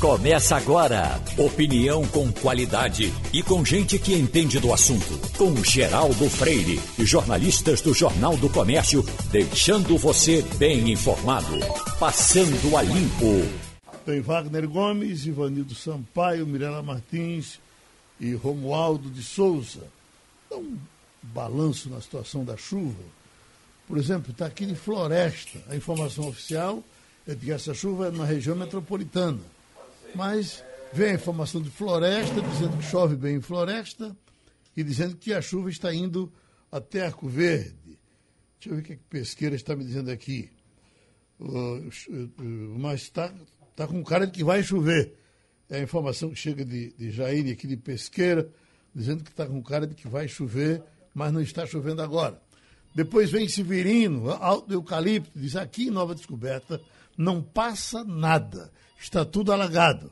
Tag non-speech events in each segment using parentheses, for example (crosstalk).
Começa agora. Opinião com qualidade e com gente que entende do assunto. Com Geraldo Freire e jornalistas do Jornal do Comércio, deixando você bem informado. Passando a limpo. Tem Wagner Gomes, Ivanildo Sampaio, Mirela Martins e Romualdo de Souza. Dá um balanço na situação da chuva. Por exemplo, está aqui de Floresta. A informação oficial é de que essa chuva é na região metropolitana mas vem a informação de Floresta, dizendo que chove bem em Floresta e dizendo que a chuva está indo até Arco Verde. Deixa eu ver o que a pesqueira está me dizendo aqui. Mas está tá com cara de que vai chover. É a informação que chega de, de Jair aqui de Pesqueira, dizendo que está com cara de que vai chover, mas não está chovendo agora. Depois vem Severino, Alto Eucalipto, diz aqui em Nova Descoberta, não passa nada está tudo alagado.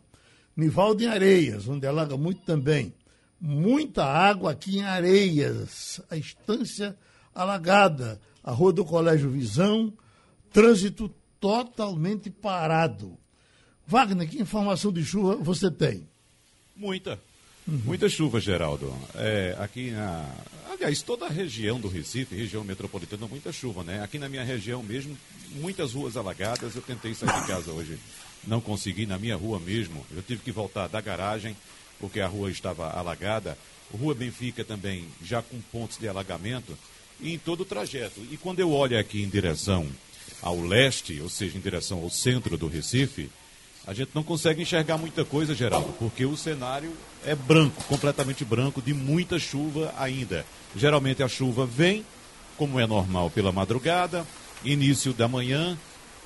Nivaldo em Areias, onde alaga muito também. Muita água aqui em Areias, a estância alagada. A rua do Colégio Visão, trânsito totalmente parado. Wagner, que informação de chuva você tem? Muita. Uhum. Muita chuva, Geraldo. É, aqui na. Aliás, toda a região do Recife, região metropolitana, muita chuva, né? Aqui na minha região mesmo, muitas ruas alagadas. Eu tentei sair de casa hoje não consegui na minha rua mesmo. Eu tive que voltar da garagem porque a rua estava alagada. Rua Benfica também já com pontos de alagamento e em todo o trajeto. E quando eu olho aqui em direção ao leste, ou seja, em direção ao centro do Recife, a gente não consegue enxergar muita coisa, Geraldo, porque o cenário é branco, completamente branco, de muita chuva ainda. Geralmente a chuva vem, como é normal, pela madrugada, início da manhã,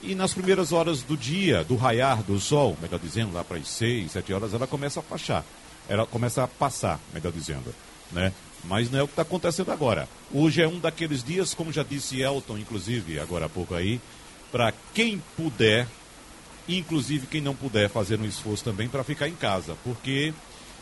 e nas primeiras horas do dia, do raiar do sol, melhor dizendo, lá para as seis, sete horas, ela começa a passar. Ela começa a passar, melhor dizendo. Né? Mas não é o que está acontecendo agora. Hoje é um daqueles dias, como já disse Elton, inclusive, agora há pouco aí, para quem puder, inclusive quem não puder fazer um esforço também para ficar em casa, porque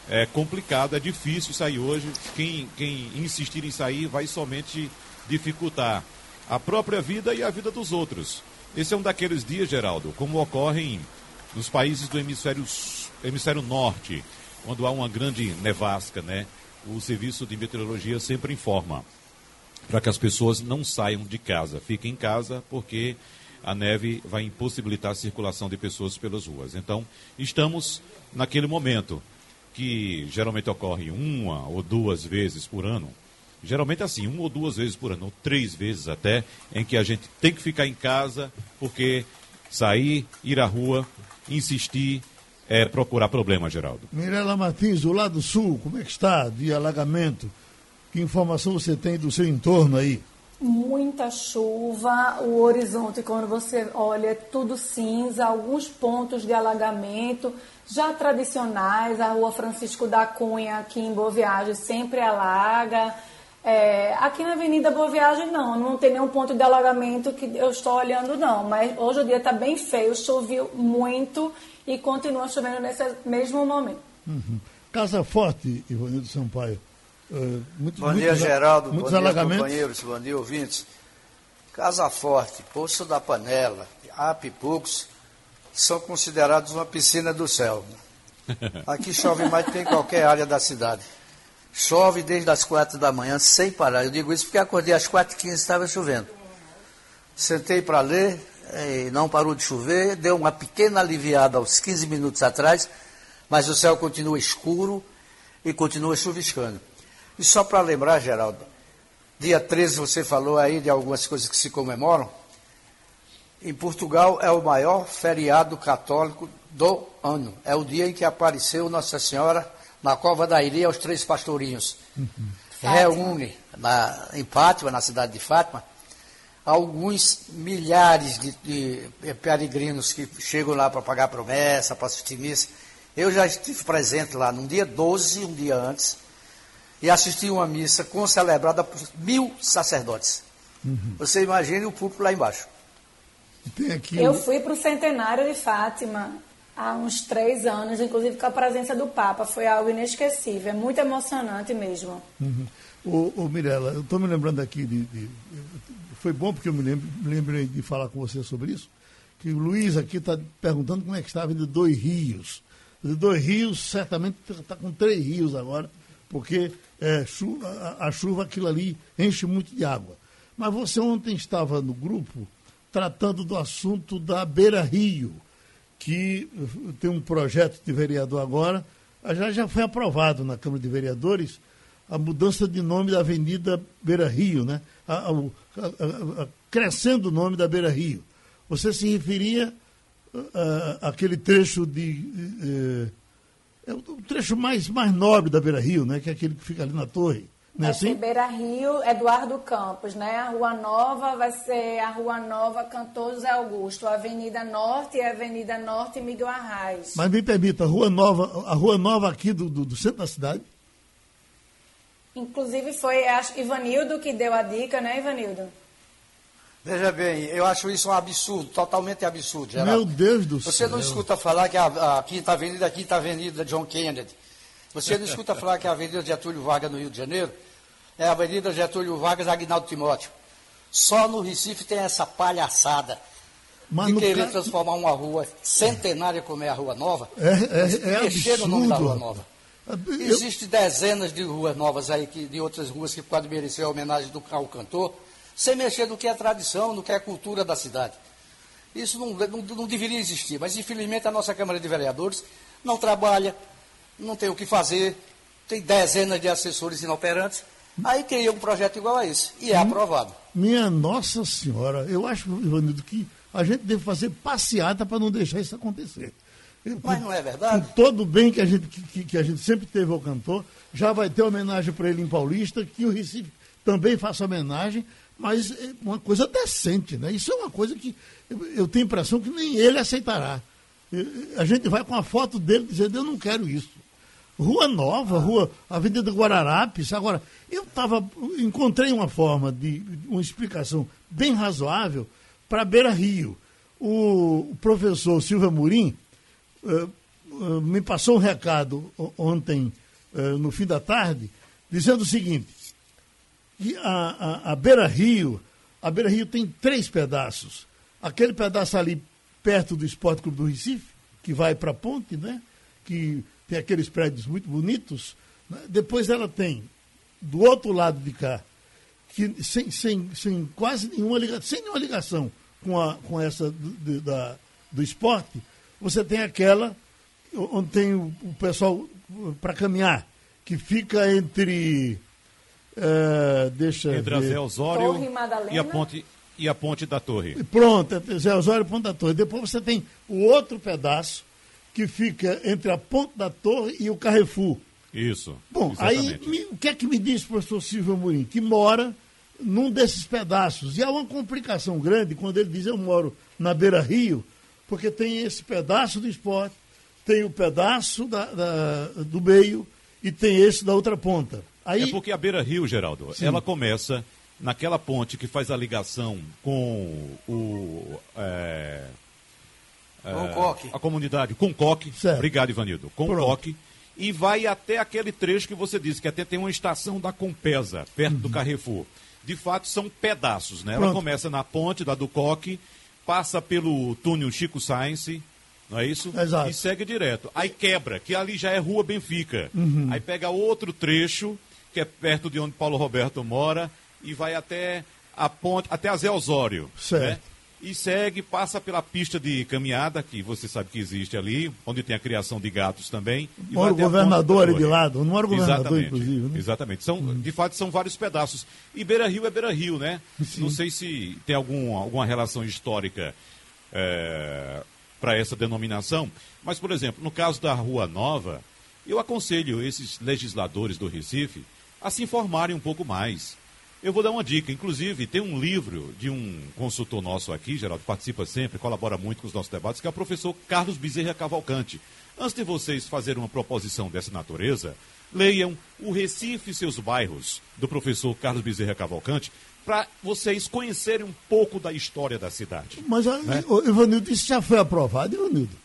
é complicado, é difícil sair hoje. Quem, quem insistir em sair vai somente dificultar a própria vida e a vida dos outros. Esse é um daqueles dias, Geraldo, como ocorrem nos países do hemisfério, hemisfério norte, quando há uma grande nevasca, né? O serviço de meteorologia sempre informa para que as pessoas não saiam de casa, fiquem em casa, porque a neve vai impossibilitar a circulação de pessoas pelas ruas. Então, estamos naquele momento que geralmente ocorre uma ou duas vezes por ano, Geralmente assim, uma ou duas vezes por ano, ou três vezes até, em que a gente tem que ficar em casa, porque sair, ir à rua, insistir, é procurar problema, Geraldo. Mirela Martins, do lado sul, como é que está de alagamento? Que informação você tem do seu entorno aí? Muita chuva, o horizonte, quando você olha, é tudo cinza, alguns pontos de alagamento, já tradicionais, a rua Francisco da Cunha, aqui em Boa Viagem, sempre alaga. É, aqui na Avenida Boa Viagem, não, não tem nenhum ponto de alagamento que eu estou olhando, não. Mas hoje o dia está bem feio, choveu muito e continua chovendo nesse mesmo momento. Uhum. Casa Forte, Ivanildo Sampaio. Uh, muito, bom dia, Geraldo. Muitos bom alagamentos. dia, companheiros. Bom dia, ouvintes. Casa Forte, Poço da Panela, Apipucos, são considerados uma piscina do céu. (laughs) Aqui chove mais do que em qualquer área da cidade. Chove desde as quatro da manhã sem parar. Eu digo isso porque acordei às quatro e quinze estava chovendo. Sentei para ler, e não parou de chover, deu uma pequena aliviada aos 15 minutos atrás, mas o céu continua escuro e continua chuviscando. E só para lembrar, Geraldo, dia 13 você falou aí de algumas coisas que se comemoram. Em Portugal é o maior feriado católico do ano. É o dia em que apareceu Nossa Senhora na Cova da Iria, os três pastorinhos. Uhum. Reúne na, em Fátima, na cidade de Fátima, alguns milhares de, de peregrinos que chegam lá para pagar promessa, para assistir missa. Eu já estive presente lá no dia 12, um dia antes, e assisti uma missa concelebrada por mil sacerdotes. Uhum. Você imagine o público lá embaixo. Eu fui para o centenário de Fátima há uns três anos, inclusive com a presença do Papa. Foi algo inesquecível, é muito emocionante mesmo. Uhum. Ô, ô Mirella, eu estou me lembrando aqui de, de, Foi bom porque eu me, lembrei de falar com você sobre isso, que o Luiz aqui está perguntando como é que está a Avenida Dois Rios. dois rios, certamente está com três rios agora, porque é, chuva, a, a, chuva, aquilo ali, enche muito de água. Mas você ontem estava no grupo tratando do assunto da Beira Rio, que uh, tem um projeto de vereador agora, já, já foi aprovado na Câmara de Vereadores a mudança de nome da Avenida Beira Rio, né? A, a, a, crescendo o nome da Beira Rio. Você se referia àquele trecho de. é o trecho mais, mais nobre da Beira Rio, né? Que é aquele que fica ali na torre. Não é assim? Beira Rio, Eduardo Campos, né? A Rua Nova vai ser a Rua Nova Cantor José Augusto, a Avenida Norte e a Avenida Norte Miguel Arraes. Mas me permita, a Rua Nova, a Rua Nova aqui do, do, do centro da cidade? Inclusive foi acho, Ivanildo que deu a dica, né, Ivanildo? Veja bem, eu acho isso um absurdo, totalmente absurdo. Geraldo. Meu Deus do Você céu. Você não escuta falar que a, a Quinta Avenida, a Quinta Avenida John Kennedy. Você não escuta falar que a Avenida Getúlio Vargas no Rio de Janeiro é a Avenida Getúlio Vargas Agnaldo Timóteo. Só no Recife tem essa palhaçada Mas de querer ca... transformar uma rua centenária como é a Rua Nova, é, é, é mexer absurdo. no nome da Rua Nova. Existem dezenas de ruas novas aí, que, de outras ruas que podem merecer a homenagem do, ao cantor, sem mexer no que é tradição, no que é cultura da cidade. Isso não, não, não deveria existir, mas infelizmente a nossa Câmara de Vereadores não trabalha, não tem o que fazer, tem dezenas de assessores inoperantes, aí cria um projeto igual a esse, e é aprovado. Minha Nossa Senhora, eu acho, Ivanildo, que a gente deve fazer passeata para não deixar isso acontecer. Mas não é verdade? Com todo o bem que a, gente, que, que a gente sempre teve ao cantor, já vai ter homenagem para ele em Paulista, que o Recife também faça homenagem, mas é uma coisa decente, né? Isso é uma coisa que eu, eu tenho a impressão que nem ele aceitará. A gente vai com a foto dele dizendo, eu não quero isso. Rua Nova, Rua Avenida Guararapes. Agora, eu tava, encontrei uma forma de uma explicação bem razoável para Beira Rio. O professor Silva Murim eh, eh, me passou um recado ontem, eh, no fim da tarde, dizendo o seguinte, a, a, a Beira Rio, a Beira Rio tem três pedaços. Aquele pedaço ali perto do Esporte Clube do Recife, que vai para a ponte, né? que tem aqueles prédios muito bonitos. Né? Depois ela tem, do outro lado de cá, que sem, sem, sem quase nenhuma ligação, sem nenhuma ligação com, a, com essa do, da, do esporte, você tem aquela onde tem o, o pessoal para caminhar, que fica entre. Uh, deixa entre ver. a Zé Osório e a ponte e a ponte da torre. Pronto, é Zé Osório e ponte da torre. Depois você tem o outro pedaço que fica entre a ponte da torre e o Carrefour. Isso. Bom, exatamente. aí me, o que é que me diz o professor Silvio Murim? Que mora num desses pedaços. E há uma complicação grande quando ele diz eu moro na beira rio, porque tem esse pedaço do esporte, tem o pedaço da, da, do meio e tem esse da outra ponta. Aí... É porque a Beira Rio, Geraldo, Sim. ela começa naquela ponte que faz a ligação com o. É, é, com coque. A comunidade com coque. Certo. Obrigado, Ivanildo. Com Pronto. coque. E vai até aquele trecho que você disse, que até tem uma estação da Compesa, perto uhum. do Carrefour. De fato, são pedaços, né? Pronto. Ela começa na ponte da do Coque, passa pelo túnel Chico Science, não é isso? Exato. E segue direto. Aí quebra, que ali já é Rua Benfica. Uhum. Aí pega outro trecho, que é perto de onde Paulo Roberto mora, e vai até a ponte, até a Zé Osório. Né? Certo. Né? E segue, passa pela pista de caminhada, que você sabe que existe ali, onde tem a criação de gatos também. Mora o governador ali de lado, não mora o governador, exatamente, inclusive. Né? Exatamente. São, hum. De fato, são vários pedaços. E Beira Rio é Beira Rio, né? Sim. Não sei se tem algum, alguma relação histórica é, para essa denominação, mas, por exemplo, no caso da Rua Nova, eu aconselho esses legisladores do Recife a se informarem um pouco mais eu vou dar uma dica. Inclusive, tem um livro de um consultor nosso aqui, Geraldo, participa sempre, colabora muito com os nossos debates, que é o professor Carlos Bezerra Cavalcante. Antes de vocês fazerem uma proposição dessa natureza, leiam O Recife e seus bairros, do professor Carlos Bezerra Cavalcante, para vocês conhecerem um pouco da história da cidade. Mas, né? Ivanildo, isso já foi aprovado, Ivanildo?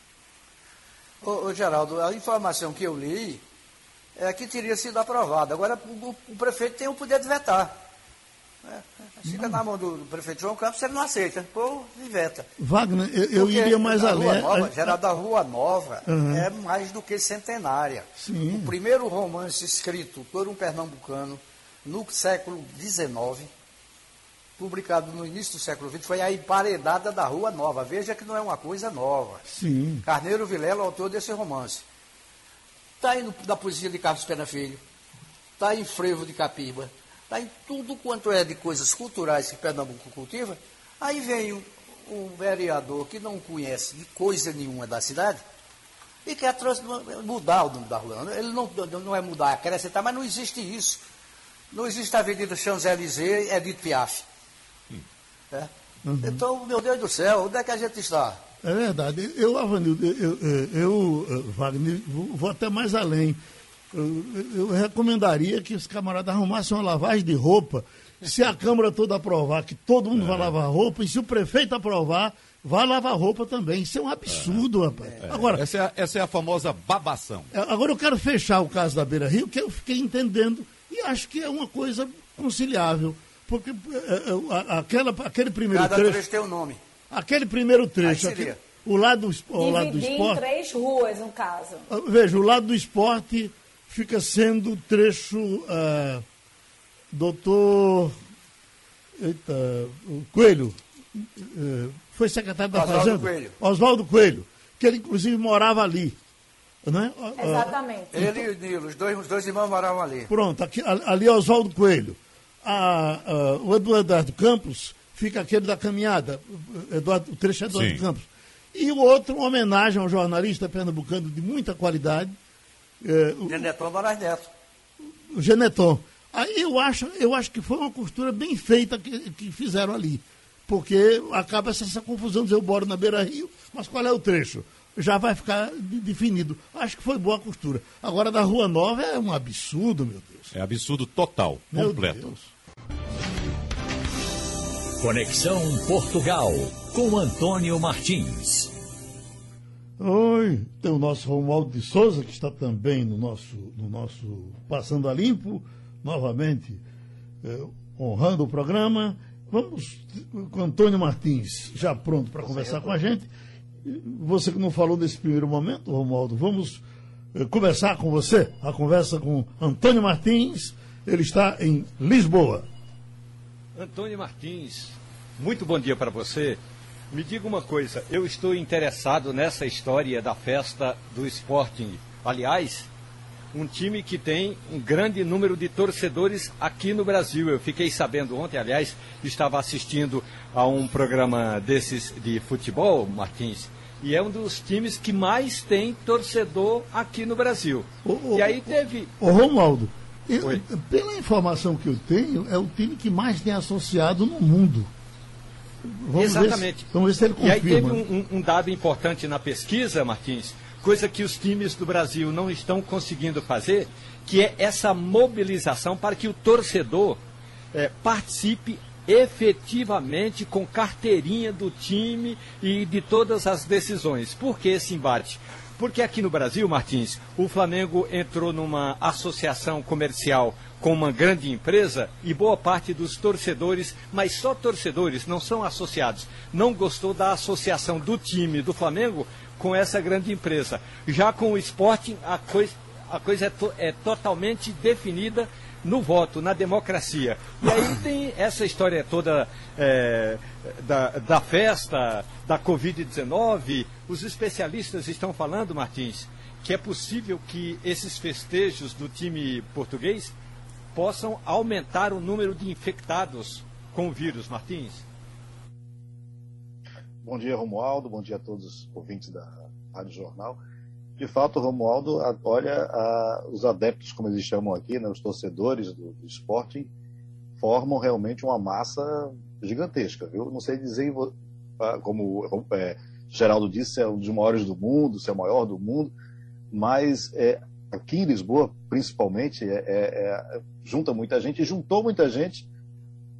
Ô, ô, Geraldo, a informação que eu li é que teria sido aprovado. Agora, o, o prefeito tem o poder de vetar. É, fica na mão do, do, prefeito João Campos, ele não aceita. Pô, inventa. Wagner, eu, eu iria mais além. Rua Nova, a... Geraldo da Rua Nova uhum. é mais do que centenária. Sim. O primeiro romance escrito por um pernambucano no século XIX, publicado no início do século XX, foi A Emparedada da Rua Nova. Veja que não é uma coisa nova. Sim. Carneiro Vilela, autor desse romance. Está aí no, da poesia de Carlos Pena Filho, está em Frevo de Capiba, está em tudo quanto é de coisas culturais que Pernambuco cultiva. Aí vem um, um vereador que não conhece de coisa nenhuma da cidade e quer mudar o nome da rua. Ele não, não é mudar, acrescentar, mas não existe isso. Não existe a Avenida Champs-Élysées, é de Piaf. É? Uhum. Então, meu Deus do céu, onde é que a gente está? É verdade. Eu, Avanildo, eu, eu, eu, eh, Wagner, vou até mais além. Eu, eu, recomendaria que os camaradas arrumassem uma lavagem de roupa. Se a Câmara toda aprovar que todo mundo é. vai lavar roupa, e se o prefeito aprovar, vai lavar roupa também. Isso é um absurdo, é. rapaz. É. Agora, essa é, a, essa é a famosa babação. É, agora eu quero fechar o caso da Beira Rio, que eu fiquei entendendo e acho que é uma coisa conciliável. Porque é, aquela, aquele primeiro Cada trecho. trecho tem um nome. Aquele primeiro trecho. Aquele, o lado, o lado do esporte. em três ruas, no caso. Veja, o lado do esporte fica sendo o trecho. Uh, doutor. Eita, Coelho. Uh, foi secretário da Oswaldo Fazenda. Coelho. Oswaldo Coelho. Que ele, inclusive, morava ali. Né? Exatamente. Ele e o Nilo, os dois, os dois irmãos moravam ali. Pronto, aqui, ali é Oswaldo Coelho. A, a, o Eduardo Campos fica aquele da caminhada, Eduardo, o trecho é Eduardo Sim. Campos. E o outro, uma homenagem a um jornalista pernambucano de muita qualidade. É, o, Geneton Moraes Neto. O Geneton. Aí eu acho, eu acho que foi uma costura bem feita que, que fizeram ali. Porque acaba essa confusão de eu moro na beira rio, mas qual é o trecho? Já vai ficar definido. Acho que foi boa a costura. Agora da Rua Nova é um absurdo, meu Deus. É absurdo total, meu completo. Deus. Conexão Portugal com Antônio Martins. Oi, tem o nosso Romualdo de Souza, que está também no nosso, no nosso Passando a Limpo, novamente eh, honrando o programa. Vamos com Antônio Martins, já pronto para conversar com a gente. Você que não falou nesse primeiro momento, Romualdo, vamos eh, conversar com você. A conversa com Antônio Martins, ele está em Lisboa. Antônio Martins, muito bom dia para você. Me diga uma coisa, eu estou interessado nessa história da festa do Sporting. Aliás, um time que tem um grande número de torcedores aqui no Brasil. Eu fiquei sabendo ontem, aliás, estava assistindo a um programa desses de futebol, Martins, e é um dos times que mais tem torcedor aqui no Brasil. e aí teve. Ô, Romualdo, eu, pela informação que eu tenho, é o time que mais tem associado no mundo. Vamos Exatamente. Ver se, vamos ver se ele confirma. E aí teve um, um, dado importante na pesquisa, Martins, coisa que os times do Brasil não estão conseguindo fazer, que é essa mobilização para que o torcedor é, participe efetivamente com carteirinha do time e de todas as decisões. Por que esse embate? Porque aqui no Brasil, Martins, o Flamengo entrou numa associação comercial com uma grande empresa e boa parte dos torcedores, mas só torcedores, não são associados, não gostou da associação do time do Flamengo com essa grande empresa. Já com o Sporting, a coisa, a coisa é, to, é totalmente definida no voto, na democracia. E aí tem essa história toda é, da, da festa, da Covid-19. Os especialistas estão falando, Martins, que é possível que esses festejos do time português possam aumentar o número de infectados com o vírus, Martins. Bom dia, Romualdo. Bom dia a todos os ouvintes da Rádio Jornal de fato, o Romualdo olha a, os adeptos, como eles chamam aqui, né, os torcedores do, do Sporting, formam realmente uma massa gigantesca, viu? Não sei dizer, como é, Geraldo disse, se é um dos maiores do mundo, se é o maior do mundo, mas é, aqui em Lisboa, principalmente, é, é, é junta muita gente, e juntou muita gente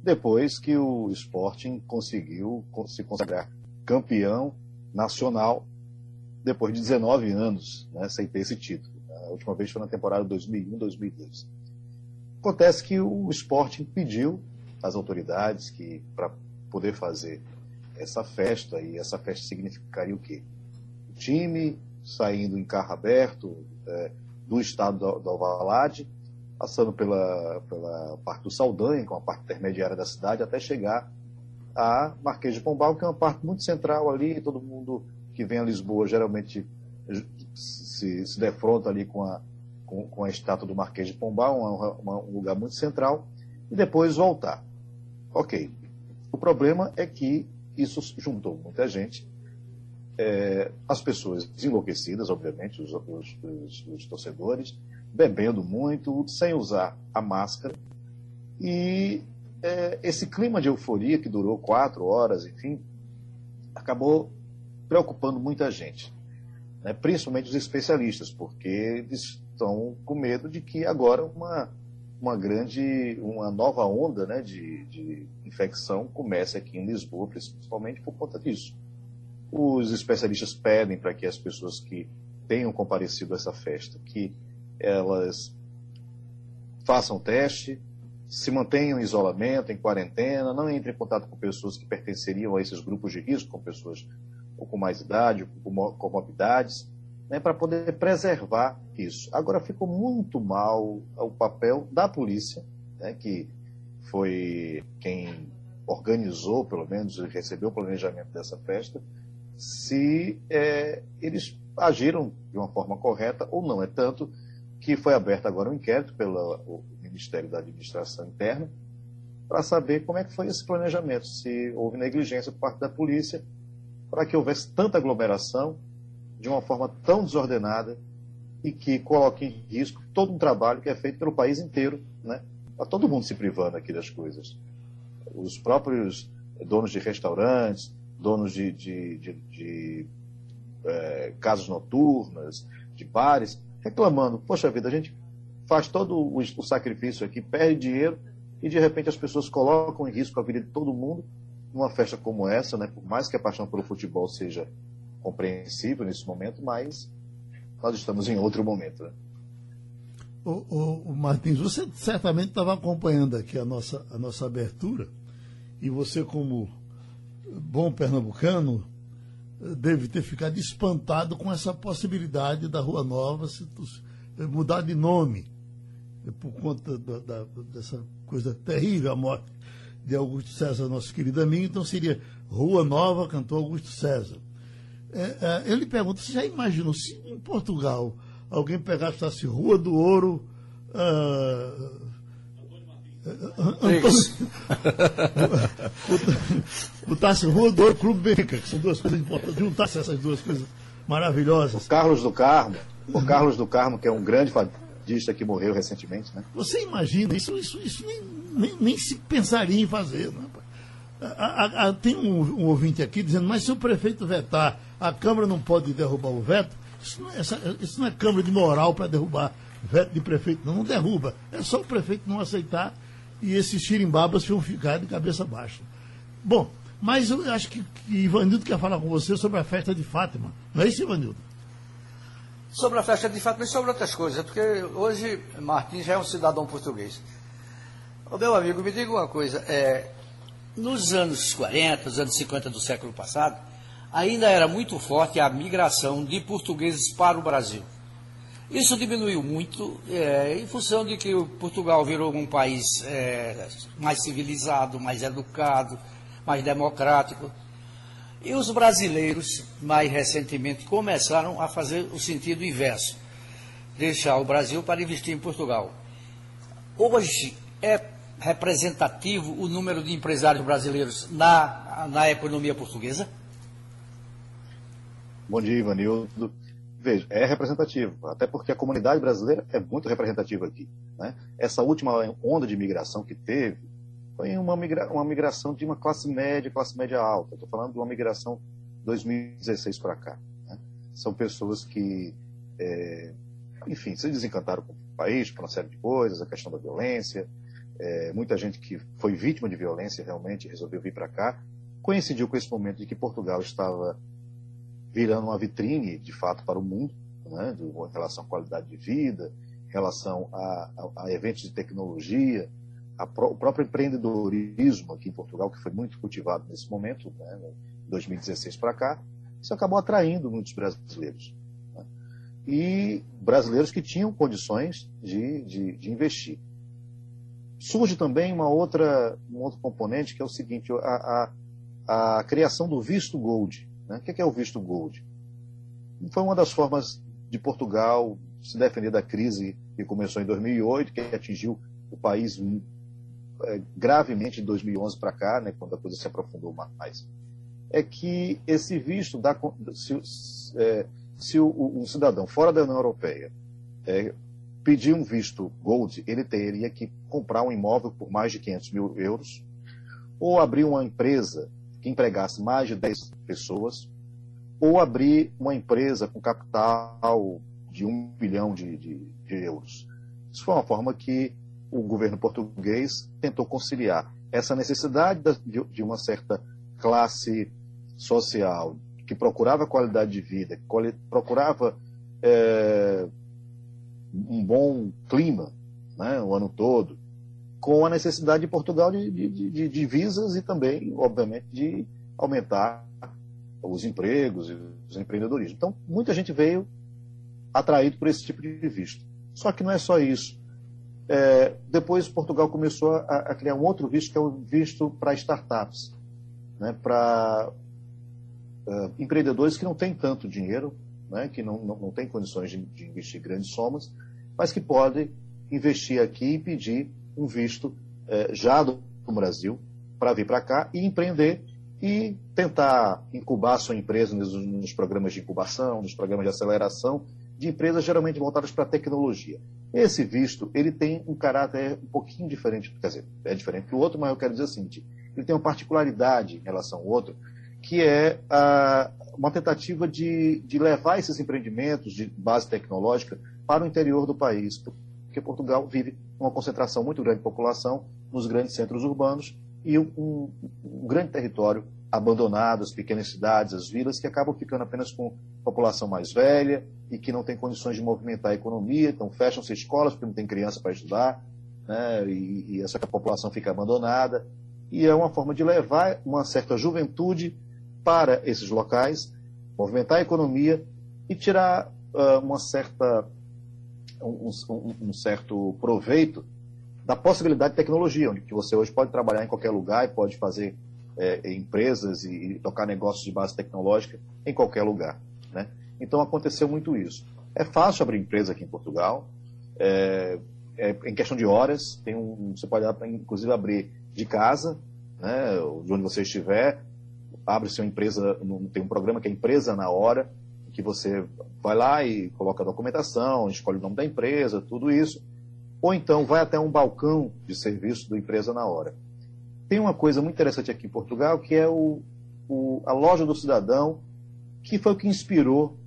depois que o Sporting conseguiu se consagrar campeão nacional depois de 19 anos né, sem ter esse título. A última vez foi na temporada 2001-2002. Acontece que o Sporting pediu as autoridades que para poder fazer essa festa, e essa festa significaria o quê? O time saindo em carro aberto é, do estado do, do Alvalade, passando pela, pela parte do Saldanha, que é uma parte intermediária da cidade, até chegar a Marquês de Pombal, que é uma parte muito central ali, todo mundo que vem a Lisboa geralmente se, se defronta ali com a, com, com, a estátua do Marquês de Pombal, um lugar muito central, e depois voltar. Ok. O problema é que isso juntou muita gente, é, as pessoas enlouquecidas, obviamente, os, os, os, os torcedores, bebendo muito, sem usar a máscara, e é, esse clima de euforia que durou quatro horas, enfim, acabou preocupando muita gente, né? principalmente os especialistas, porque eles estão com medo de que agora uma, uma grande, uma nova onda né, de, de infecção comece aqui em Lisboa, principalmente por conta disso. Os especialistas pedem para que as pessoas que tenham comparecido a essa festa, que elas façam teste, se mantenham em isolamento, em quarentena, não entrem em contato com pessoas que pertenceriam a esses grupos de risco, com pessoas com mais idade, com comorbidades, né, para poder preservar isso. Agora ficou muito mal o papel da polícia, né, que foi quem organizou, pelo menos, e recebeu o planejamento dessa festa, se é, eles agiram de uma forma correta ou não. É tanto que foi aberto agora um inquérito pelo Ministério da Administração Interna para saber como é que foi esse planejamento, se houve negligência por parte da polícia para que houvesse tanta aglomeração de uma forma tão desordenada e que coloque em risco todo um trabalho que é feito pelo país inteiro, né? Está todo mundo se privando aqui das coisas. Os próprios donos de restaurantes, donos de, de, de, de é, casas noturnas, de bares, reclamando: poxa vida, a gente faz todo o, o sacrifício aqui, perde dinheiro e de repente as pessoas colocam em risco a vida de todo mundo numa festa como essa, né? Por mais que a paixão pelo futebol seja compreensível nesse momento, mas nós estamos em outro momento. Né? O, o, o Martins, você certamente estava acompanhando aqui a nossa, a nossa abertura e você, como bom pernambucano, deve ter ficado espantado com essa possibilidade da Rua Nova se, mudar de nome por conta da, da, dessa coisa terrível, a morte de Augusto César, nosso querido amigo, então seria Rua Nova, cantor Augusto César. É, é, ele pergunta, você já imaginou se em Portugal alguém pegasse assim, Rua do Ouro. Uh, Antônio, (laughs) botasse Rua do Ouro Clube Benfica, que são duas coisas importantes, juntasse essas duas coisas maravilhosas. O Carlos do Carmo, o Carlos do Carmo, que é um grande fadista que morreu recentemente, né? Você imagina, isso, isso, isso nem, nem, nem se pensaria em fazer. Né? A, a, tem um, um, ouvinte aqui dizendo, mas se o prefeito vetar, a Câmara não pode derrubar o veto? Isso não é, essa, isso não é Câmara de moral para derrubar veto de prefeito, não, não derruba. É só o prefeito não aceitar e esses xirimbabas vão ficar de cabeça baixa. Bom, mas eu acho que, que Ivanildo quer falar com você sobre a festa de Fátima. Não é isso, Ivanildo? Sobre a festa de Fátima e sobre outras coisas, porque hoje Martins já é um cidadão português. Ô, meu amigo, me diga uma coisa. É, nos anos 40, nos anos 50 do século passado, ainda era muito forte a migração de portugueses para o Brasil. Isso diminuiu muito é, em função de que Portugal virou um país é, mais civilizado, mais educado, mais democrático. E os brasileiros, mais recentemente, começaram a fazer o sentido inverso deixar o Brasil para investir em Portugal. Hoje é representativo o número de empresários brasileiros na, na economia portuguesa? Bom dia, Ivanildo. Veja, é representativo, até porque a comunidade brasileira é muito representativa aqui. Né? Essa última onda de migração que teve foi uma, migra uma migração de uma classe média, classe média alta. Estou falando de uma migração 2016 para cá. Né? São pessoas que, é, enfim, se desencantaram com o país, por uma série de coisas, a questão da violência, é, muita gente que foi vítima de violência realmente resolveu vir para cá, coincidiu com esse momento de que Portugal estava virando uma vitrine, de fato, para o mundo, né, em relação à qualidade de vida, em relação a, a, a eventos de tecnologia, a, o próprio empreendedorismo aqui em Portugal, que foi muito cultivado nesse momento, né, 2016 para cá, isso acabou atraindo muitos brasileiros. Né? E brasileiros que tinham condições de, de, de, investir. Surge também uma outra, um outro componente, que é o seguinte, a, a, a criação do visto gold. Né? O que é o visto gold? Foi uma das formas de Portugal se defender da crise que começou em 2008, que atingiu o país é, gravemente de 2011 para cá, né, quando a coisa se aprofundou mais, é que esse visto dá, se, é, se o, um cidadão fora da União Europeia é, pedir um visto Gold, ele teria que comprar um imóvel por mais de 500 mil euros, ou abrir uma empresa que empregasse mais de 10 pessoas, ou abrir uma empresa com capital de um bilhão de, de, de euros. Isso foi uma forma que o governo português tentou conciliar essa necessidade de uma certa classe social que procurava qualidade de vida, que procurava é, um bom clima né, o ano todo, com a necessidade de Portugal de, de, de, visas e também, obviamente, de aumentar os empregos e os empreendedorismo. Então, muita gente veio atraído por esse tipo de visto. Só que não é só isso. É, depois Portugal começou a, a, criar um outro visto, que é o visto para startups, né, para uh, empreendedores que não têm tanto dinheiro, né, que não, não, não têm condições de, de, investir grandes somas, mas que podem investir aqui e pedir um visto uh, já do, Brasil para vir para cá e empreender e tentar incubar sua empresa nos, nos programas de incubação, nos programas de aceleração de empresas geralmente voltadas para tecnologia. Esse visto, ele tem um caráter um pouquinho diferente, quer dizer, é diferente do outro, mas eu quero dizer seguinte, ele tem uma particularidade em relação ao outro, que é a, uma tentativa de, de levar esses empreendimentos de base tecnológica para o interior do país, porque Portugal vive uma concentração muito grande de população nos grandes centros urbanos e um, um grande território abandonado, as pequenas cidades, as vilas, que acabam ficando apenas com população mais velha e que não tem condições de movimentar a economia, então fecham-se escolas porque não tem criança para estudar, né, e, e essa população fica abandonada. E é uma forma de levar uma certa juventude para esses locais, movimentar a economia e tirar uh, uma certa, um, um, um, certo proveito da possibilidade de tecnologia, onde que você hoje pode trabalhar em qualquer lugar e pode fazer é, empresas e, e, tocar negócios de base tecnológica em qualquer lugar. Né? Então aconteceu muito isso. É fácil abrir empresa aqui em Portugal, é, é, em questão de horas, tem um, você pode inclusive abrir de casa, né, de onde você estiver, abre sua empresa, tem um programa que é Empresa na Hora, que você vai lá e coloca a documentação, escolhe o nome da empresa, tudo isso, ou então vai até um balcão de serviço do Empresa na Hora tem uma coisa muito interessante aqui em Portugal, que é o, o a loja do cidadão, que foi o que inspirou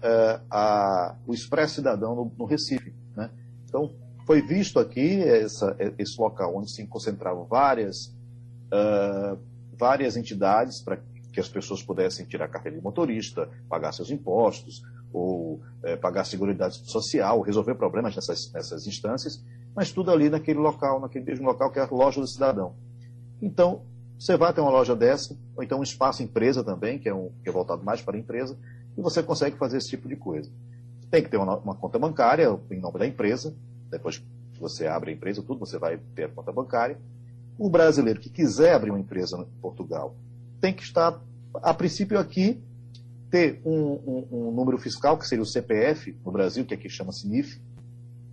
é, a, o Expresso Cidadão no, no Recife. Né? Então, foi visto aqui essa, esse local onde se concentravam várias, uh, várias entidades para que as pessoas pudessem tirar carteira de motorista, pagar seus impostos, ou é, pagar a seguridade social, resolver problemas nessas, nessas instâncias, mas tudo ali naquele local, naquele mesmo local que é a loja do cidadão. Então, você vai ter uma loja dessa, ou então um espaço empresa também, que é, um, que é voltado mais para a empresa, e você consegue fazer esse tipo de coisa. Tem que ter uma, uma conta bancária em nome da empresa, depois que você abre a empresa, tudo, você vai ter a conta bancária. O brasileiro que quiser abrir uma empresa em Portugal tem que estar, a princípio, aqui, ter um, um, um número fiscal, que seria o CPF no Brasil, que aqui chama-se NIF.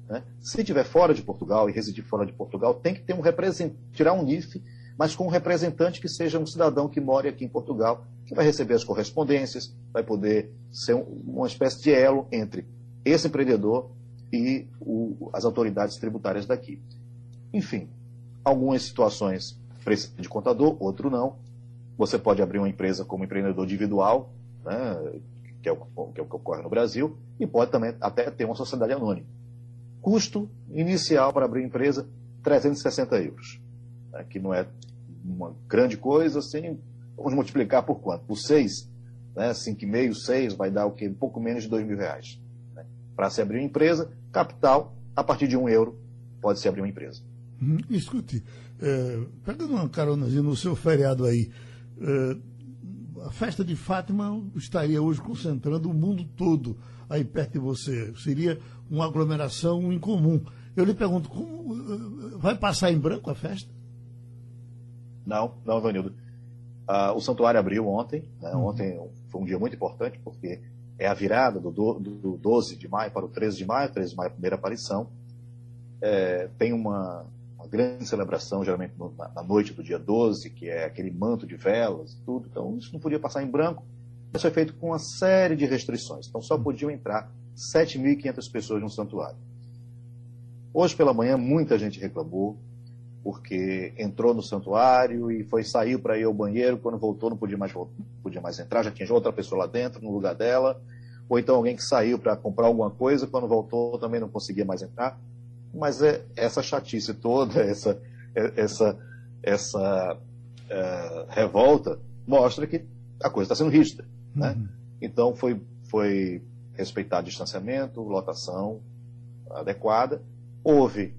Né? Se estiver fora de Portugal e residir fora de Portugal, tem que ter um representante, tirar um NIF mas com um representante que seja um cidadão que more aqui em Portugal, que vai receber as correspondências, vai poder ser uma espécie de elo entre esse empreendedor e o, as autoridades tributárias daqui. Enfim, algumas situações precisa de contador, outro não. Você pode abrir uma empresa como empreendedor individual, né, que, é o, que é o que ocorre no Brasil, e pode também até ter uma sociedade anônima. Custo inicial para abrir empresa, 360 euros, né, que não é uma grande coisa, assim, vamos multiplicar por quanto? Por 6, né? 5,5, 6, vai dar o quê? Um pouco menos de 2 mil reais. Né? Para se abrir uma empresa, capital, a partir de um euro, pode se abrir uma empresa. Hum, escute, é, pegando uma caronazinha no seu feriado aí, a festa de Fátima estaria hoje concentrando o mundo todo aí perto de você. Seria uma aglomeração incomum. Eu lhe pergunto, como, é, vai passar em branco a festa? Não, não, Vanildo. Ah, o santuário abriu ontem. Né? Uhum. Ontem foi um dia muito importante, porque é a virada do, do, do 12 de maio para o 13 de maio, 13 de maio, a primeira aparição. É, tem uma, uma, grande celebração, geralmente na, noite do dia 12, que é aquele manto de velas e tudo. Então, isso não podia passar em branco. Isso foi feito com uma série de restrições. Então, só podiam entrar 7.500 pessoas no santuário. Hoje pela manhã, muita gente reclamou, porque entrou no santuário e foi saiu para ir ao banheiro, quando voltou não podia mais não podia mais entrar, já tinha outra pessoa lá dentro no lugar dela, ou então alguém que saiu para comprar alguma coisa, quando voltou também não conseguia mais entrar. Mas é essa chatice toda, essa essa essa é, revolta mostra que a coisa está sendo rígida, né? Uhum. Então foi foi respeitar distanciamento, lotação adequada. Houve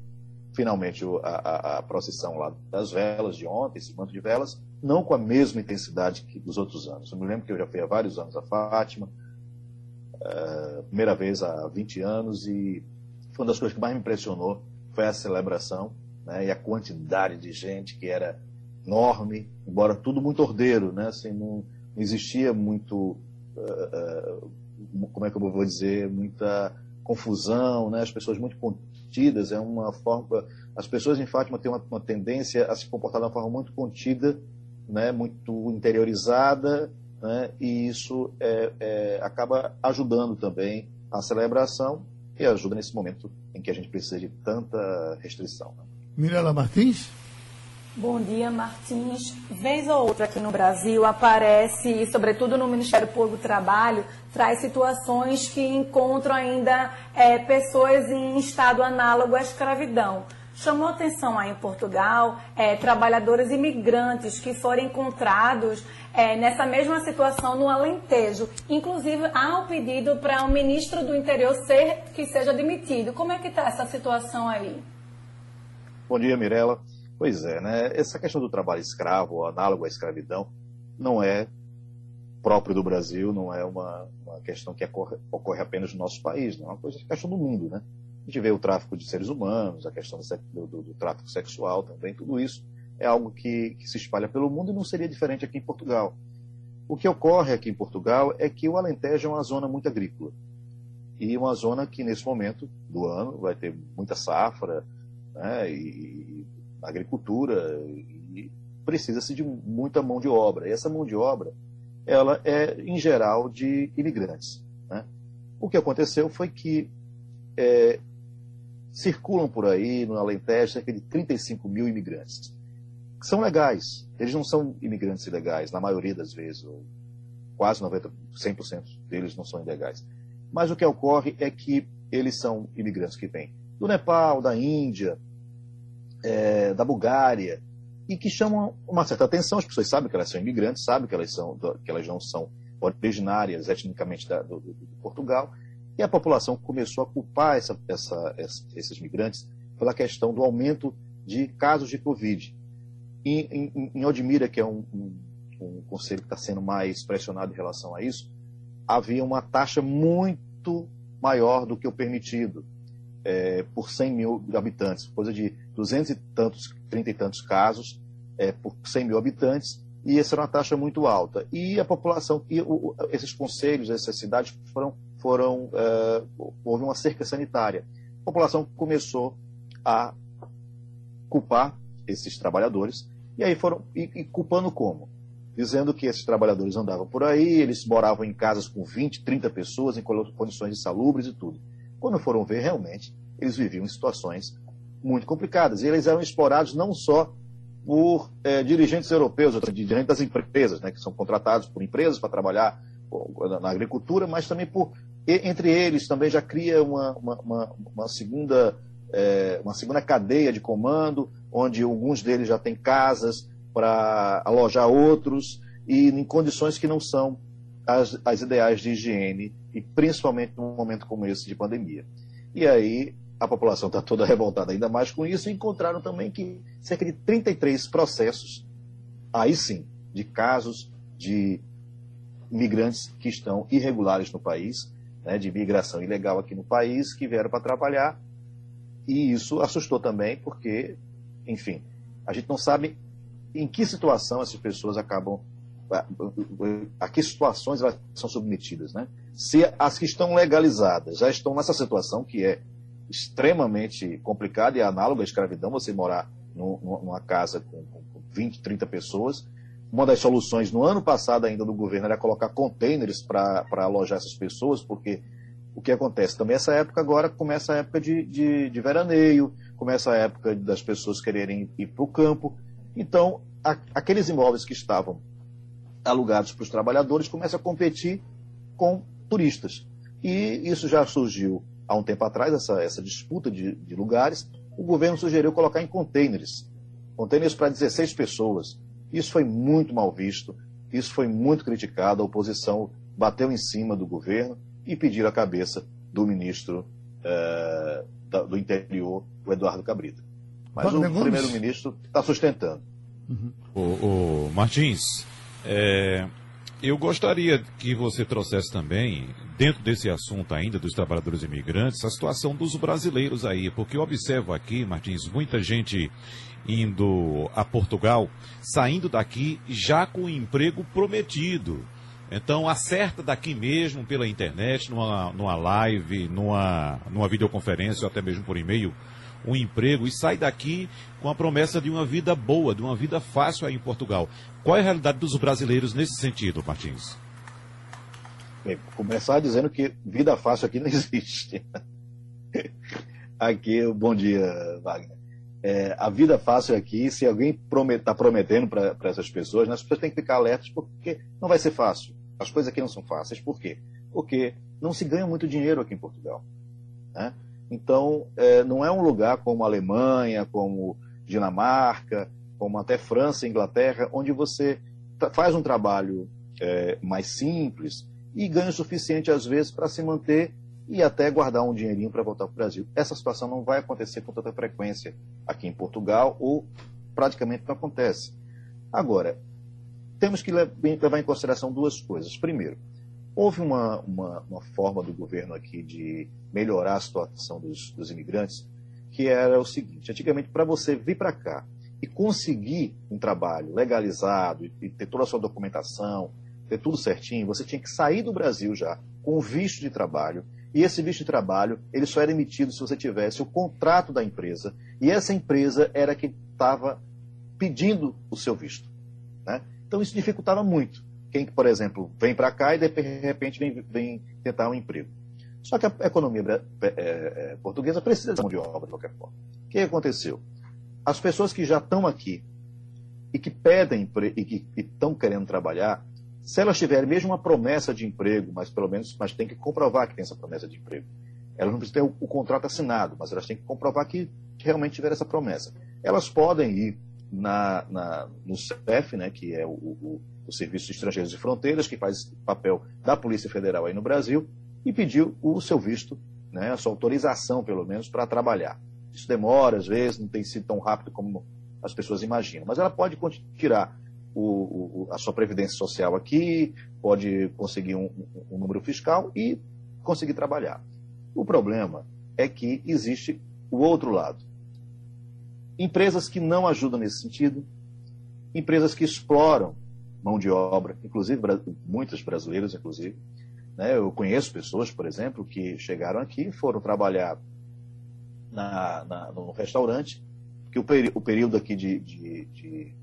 finalmente a, a, a, procissão lá das velas de ontem, esse manto de velas, não com a mesma intensidade que dos outros anos. Eu me lembro que eu já fui há vários anos a Fátima, uh, primeira vez há 20 anos, e uma das coisas que mais me impressionou foi a celebração né, e a quantidade de gente que era enorme, embora tudo muito ordeiro, né, assim, não, não existia muito, uh, uh, como é que eu vou dizer, muita confusão, né, as pessoas muito contidas, é uma forma. As pessoas em Fátima têm uma, uma tendência a se comportar de uma forma muito contida, né, muito interiorizada, né, e isso é, é, acaba ajudando também a celebração e ajuda nesse momento em que a gente precisa de tanta restrição. Né? Mirela Martins? Bom dia, Martins. Vez ou outra aqui no Brasil aparece, sobretudo no Ministério Público do Trabalho, traz situações que encontram ainda é, pessoas em estado análogo à escravidão. Chamou atenção aí em Portugal é, trabalhadores imigrantes que foram encontrados é, nessa mesma situação no Alentejo. Inclusive, há um pedido para o ministro do Interior ser que seja demitido. Como é que está essa situação aí? Bom dia, Mirela. Pois é, né? Essa questão do trabalho escravo, análogo à escravidão, não é próprio do Brasil, não é uma, uma questão que ocorre, ocorre, apenas no nosso país, não é uma coisa, questão do mundo, né? A gente vê o tráfico de seres humanos, a questão do, do, do tráfico sexual também, tudo isso é algo que, que, se espalha pelo mundo e não seria diferente aqui em Portugal. O que ocorre aqui em Portugal é que o Alentejo é uma zona muito agrícola e uma zona que nesse momento do ano vai ter muita safra né, e agricultura e precisa-se de muita mão de obra. E essa mão de obra, ela é em geral de imigrantes. Né? O que aconteceu foi que é, circulam por aí no Alentejo cerca de 35 mil imigrantes, que são legais. Eles não são imigrantes ilegais, na maioria das vezes, ou quase 90, 100% deles não são ilegais. Mas o que ocorre é que eles são imigrantes que vêm do Nepal, da Índia, é, da Bulgária, e que chamam uma certa atenção. As pessoas sabem que elas são imigrantes, sabem que elas, são, que elas não são originárias etnicamente da, do, do, do, Portugal, e a população começou a culpar essa, essa, esses migrantes pela questão do aumento de casos de Covid. Em, em, em Odmira, que é um, um, um conselho que está sendo mais pressionado em relação a isso, havia uma taxa muito maior do que o permitido é, por 100 mil habitantes, coisa de 200 e tantos, 30 e tantos casos é, por 100 mil habitantes, e essa era uma taxa muito alta. E a população, e o, esses conselhos, essas cidades foram, foram é, houve uma cerca sanitária. A população começou a culpar esses trabalhadores, e aí foram, e, e culpando como? Dizendo que esses trabalhadores andavam por aí, eles moravam em casas com 20, 30 pessoas, em condições insalubres e tudo. Quando foram ver, realmente, eles viviam em situações muito complicadas. E eles eram explorados não só por é, dirigentes europeus, dirigentes das empresas, né, que são contratados por empresas para trabalhar na agricultura, mas também por entre eles também já cria uma, uma, uma segunda é, uma segunda cadeia de comando, onde alguns deles já têm casas para alojar outros e em condições que não são as, as ideais de higiene e principalmente num momento como esse de pandemia. E aí a população está toda (laughs) revoltada ainda mais com isso, e encontraram também que cerca de 33 processos, aí sim, de casos de imigrantes que estão irregulares no país, né, de imigração ilegal aqui no país, que vieram para trabalhar. E isso assustou também, porque, enfim, a gente não sabe em que situação essas pessoas acabam, a que situações elas são submetidas. Né? Se as que estão legalizadas já estão nessa situação, que é extremamente complicada e análoga à escravidão, você morar numa casa com 20, 30 pessoas, uma das soluções no ano passado ainda do governo era colocar containers para alojar essas pessoas, porque o que acontece? Também essa época agora começa a época de, de, de veraneio, começa a época das pessoas quererem ir para o campo. Então, a, aqueles imóveis que estavam alugados para os trabalhadores começam a competir com turistas. E isso já surgiu há um tempo atrás, essa, essa disputa de, de lugares. O governo sugeriu colocar em containers containers para 16 pessoas isso foi muito mal visto, isso foi muito criticado, a oposição bateu em cima do governo e pediram a cabeça do ministro eh, do interior, o Eduardo Cabrita. Mas o primeiro-ministro está sustentando. Uhum. O, o, Martins, é, eu gostaria que você trouxesse também, dentro desse assunto ainda dos trabalhadores imigrantes, a situação dos brasileiros aí, porque eu observo aqui, Martins, muita gente indo a Portugal, saindo daqui já com o emprego prometido. Então acerta daqui mesmo pela internet, numa, numa live, numa, numa videoconferência ou até mesmo por e-mail, um emprego e sai daqui com a promessa de uma vida boa, de uma vida fácil aí em Portugal. Qual é a realidade dos brasileiros nesse sentido, Martins? Bem, começar dizendo que vida fácil aqui não (laughs) existe. aqui, bom dia, Wagner é, a vida fácil aqui, se alguém está promet, tá prometendo para essas pessoas, né, as pessoas têm que ficar alertas porque não vai ser fácil. As coisas aqui não são fáceis. Por quê? Porque não se ganha muito dinheiro aqui em Portugal. Né? Então, é, não é um lugar como Alemanha, como Dinamarca, como até França Inglaterra, onde você faz um trabalho é, mais simples e ganha o suficiente, às vezes, para se manter e até guardar um dinheirinho para voltar para o Brasil. Essa situação não vai acontecer com tanta frequência aqui em Portugal, ou praticamente não acontece. Agora, temos que levar em consideração duas coisas. Primeiro, houve uma, uma, uma forma do governo aqui de melhorar a situação dos, dos imigrantes, que era o seguinte: antigamente, para você vir para cá e conseguir um trabalho legalizado e, e ter toda a sua documentação, ter tudo certinho, você tinha que sair do Brasil já com visto de trabalho e esse visto de trabalho, ele só era emitido se você tivesse o contrato da empresa, e essa empresa era que estava pedindo o seu visto. Né? Então isso dificultava muito. Quem, por exemplo, vem para cá e de repente vem, vem, tentar um emprego. Só que a economia é, é, é, portuguesa precisa de mão de obra de qualquer forma. O que aconteceu? As pessoas que já estão aqui e que pedem e que estão querendo trabalhar, se elas tiverem mesmo uma promessa de emprego, mas pelo menos mas tem que comprovar que tem essa promessa de emprego. Elas não precisam ter o, o contrato assinado, mas elas têm que comprovar que, que realmente tiveram essa promessa. Elas podem ir na, na, no CEF, né, que é o, o, o, Serviço de Estrangeiros e Fronteiras, que faz papel da Polícia Federal aí no Brasil, e pedir o seu visto, né, a sua autorização, pelo menos, para trabalhar. Isso demora, às vezes, não tem sido tão rápido como as pessoas imaginam, mas ela pode tirar o, o, a sua previdência social aqui, pode conseguir um, um número fiscal e conseguir trabalhar. O problema é que existe o outro lado. Empresas que não ajudam nesse sentido, empresas que exploram mão de obra, inclusive muitas brasileiras, inclusive. Né? Eu conheço pessoas, por exemplo, que chegaram aqui e foram trabalhar na, na, no restaurante, que o, peri o período aqui de, de, de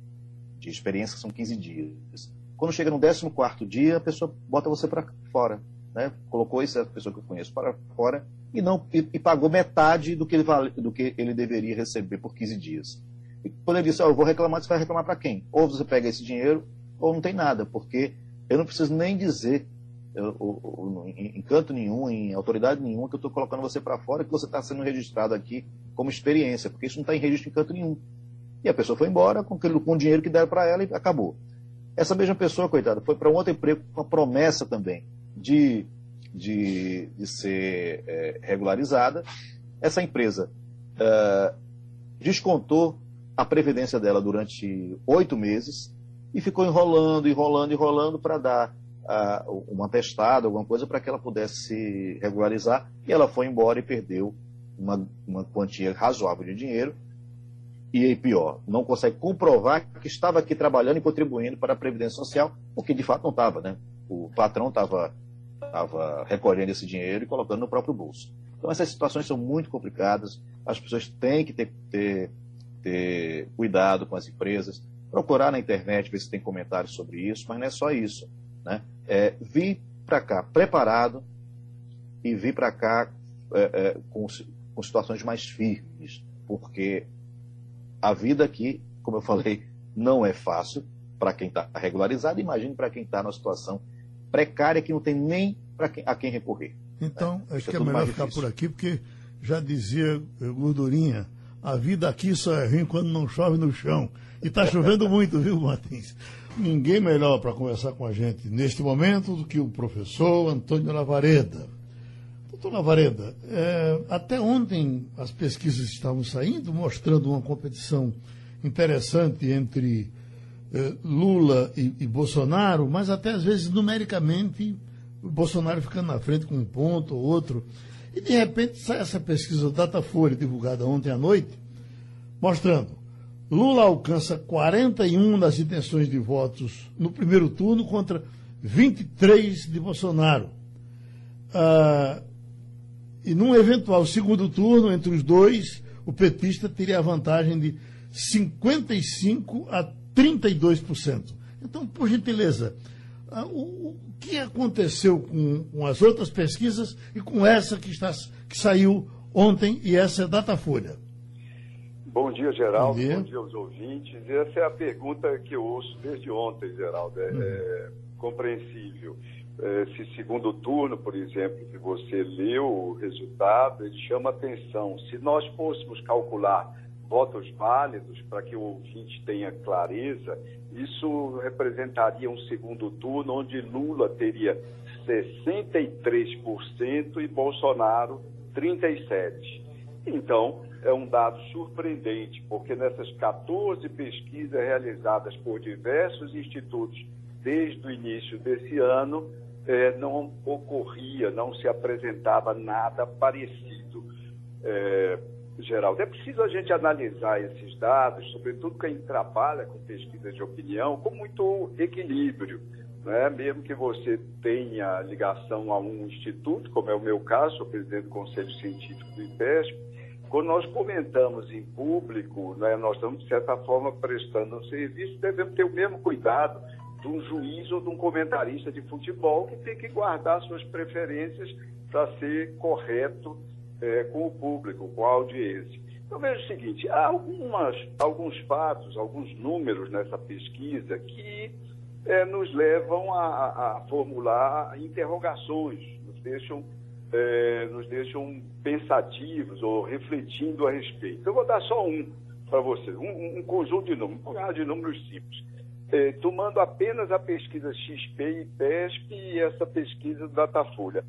de experiência são 15 dias. Quando chega no 14 dia, a pessoa bota você para fora. Né? Colocou essa pessoa que eu conheço para fora e não e, e pagou metade do que, ele do que ele deveria receber por 15 dias. E quando ele disse, oh, eu vou reclamar, você vai reclamar para quem? Ou você pega esse dinheiro, ou não tem nada, porque eu não preciso nem dizer eu, eu, eu, em, em canto nenhum, em autoridade nenhuma, que eu estou colocando você para fora, que você está sendo registrado aqui como experiência, porque isso não está em registro em canto nenhum. E a pessoa foi embora com, aquele, com o dinheiro que deram para ela e acabou. Essa mesma pessoa, coitada, foi para um outro emprego com a promessa também de, de, de ser é, regularizada essa empresa uh, descontou a previdência dela durante oito meses e ficou enrolando, enrolando, enrolando para dar uh, um atestado, alguma coisa, para que ela pudesse se regularizar. E ela foi embora e perdeu uma, uma quantia razoável de dinheiro. E aí, pior, não consegue comprovar que estava aqui trabalhando e contribuindo para a Previdência Social, porque de fato não estava, né? O patrão estava estava recolhendo esse dinheiro e colocando no próprio bolso. Então essas situações são muito complicadas, as pessoas têm que ter, ter, ter cuidado com as empresas, procurar na internet ver se tem comentários sobre isso, mas não é só isso. Né? É, vir para cá preparado e vir para cá é, é, com, com situações mais firmes, porque a vida aqui, como eu falei, não é fácil para quem está regularizado, imagine para quem está numa situação precária que não tem nem para quem, a quem recorrer. Então, né? acho que é, é melhor ficar por aqui, porque já dizia eh, Gordurinha, a vida aqui só é ruim quando não chove no chão. E está chovendo muito, viu, Martins? Ninguém melhor para conversar com a gente neste momento do que o professor Antônio Lavareda. Doutor Lavareda, é, até ontem as pesquisas estavam saindo mostrando uma competição interessante entre é, Lula e, e Bolsonaro, mas até às vezes numericamente o Bolsonaro ficando na frente com um ponto ou outro. E de repente sai essa pesquisa Datafolha, divulgada ontem à noite, mostrando Lula alcança 41 das intenções de votos no primeiro turno contra 23 de Bolsonaro. Ah, e num eventual segundo turno entre os dois, o petista teria a vantagem de 55 a 32%. Então, por gentileza, o, que aconteceu com, com, as outras pesquisas e com essa que, está, que saiu ontem e essa é Datafolha? Bom dia, Geraldo. Bom dia. Bom dia aos ouvintes. Essa é a pergunta que eu ouço desde ontem, Geraldo. É, hum. é compreensível. Esse segundo turno, por exemplo, que você leu o resultado, ele chama atenção. Se nós fôssemos calcular votos válidos para que o ouvinte tenha clareza, isso representaria um segundo turno onde Lula teria 63% e Bolsonaro 37%. Então, é um dado surpreendente, porque nessas 14 pesquisas realizadas por diversos institutos desde o início desse ano, eh, não ocorria, não se apresentava nada parecido. Eh, Geraldo. É preciso a gente analisar esses dados, sobretudo quem trabalha com pesquisa de opinião, com muito equilíbrio. Né? Mesmo que você tenha ligação a um instituto, como é o meu caso, sou presidente do Conselho Científico do IPESP, quando nós comentamos em público, né, nós estamos, de certa forma, prestando um serviço, devemos ter o mesmo cuidado de um juiz ou de um comentarista de futebol que tem que guardar suas preferências para ser correto é, com o público, com a audiência. Então, veja o seguinte: há algumas, alguns fatos, alguns números nessa pesquisa que é, nos levam a, a, formular interrogações, nos deixam, é, nos deixam pensativos ou refletindo a respeito. Eu vou dar só um para vocês, um, um, conjunto de números, um de números simples. É, tomando apenas a pesquisa XP e PESP e essa pesquisa do Datafolha.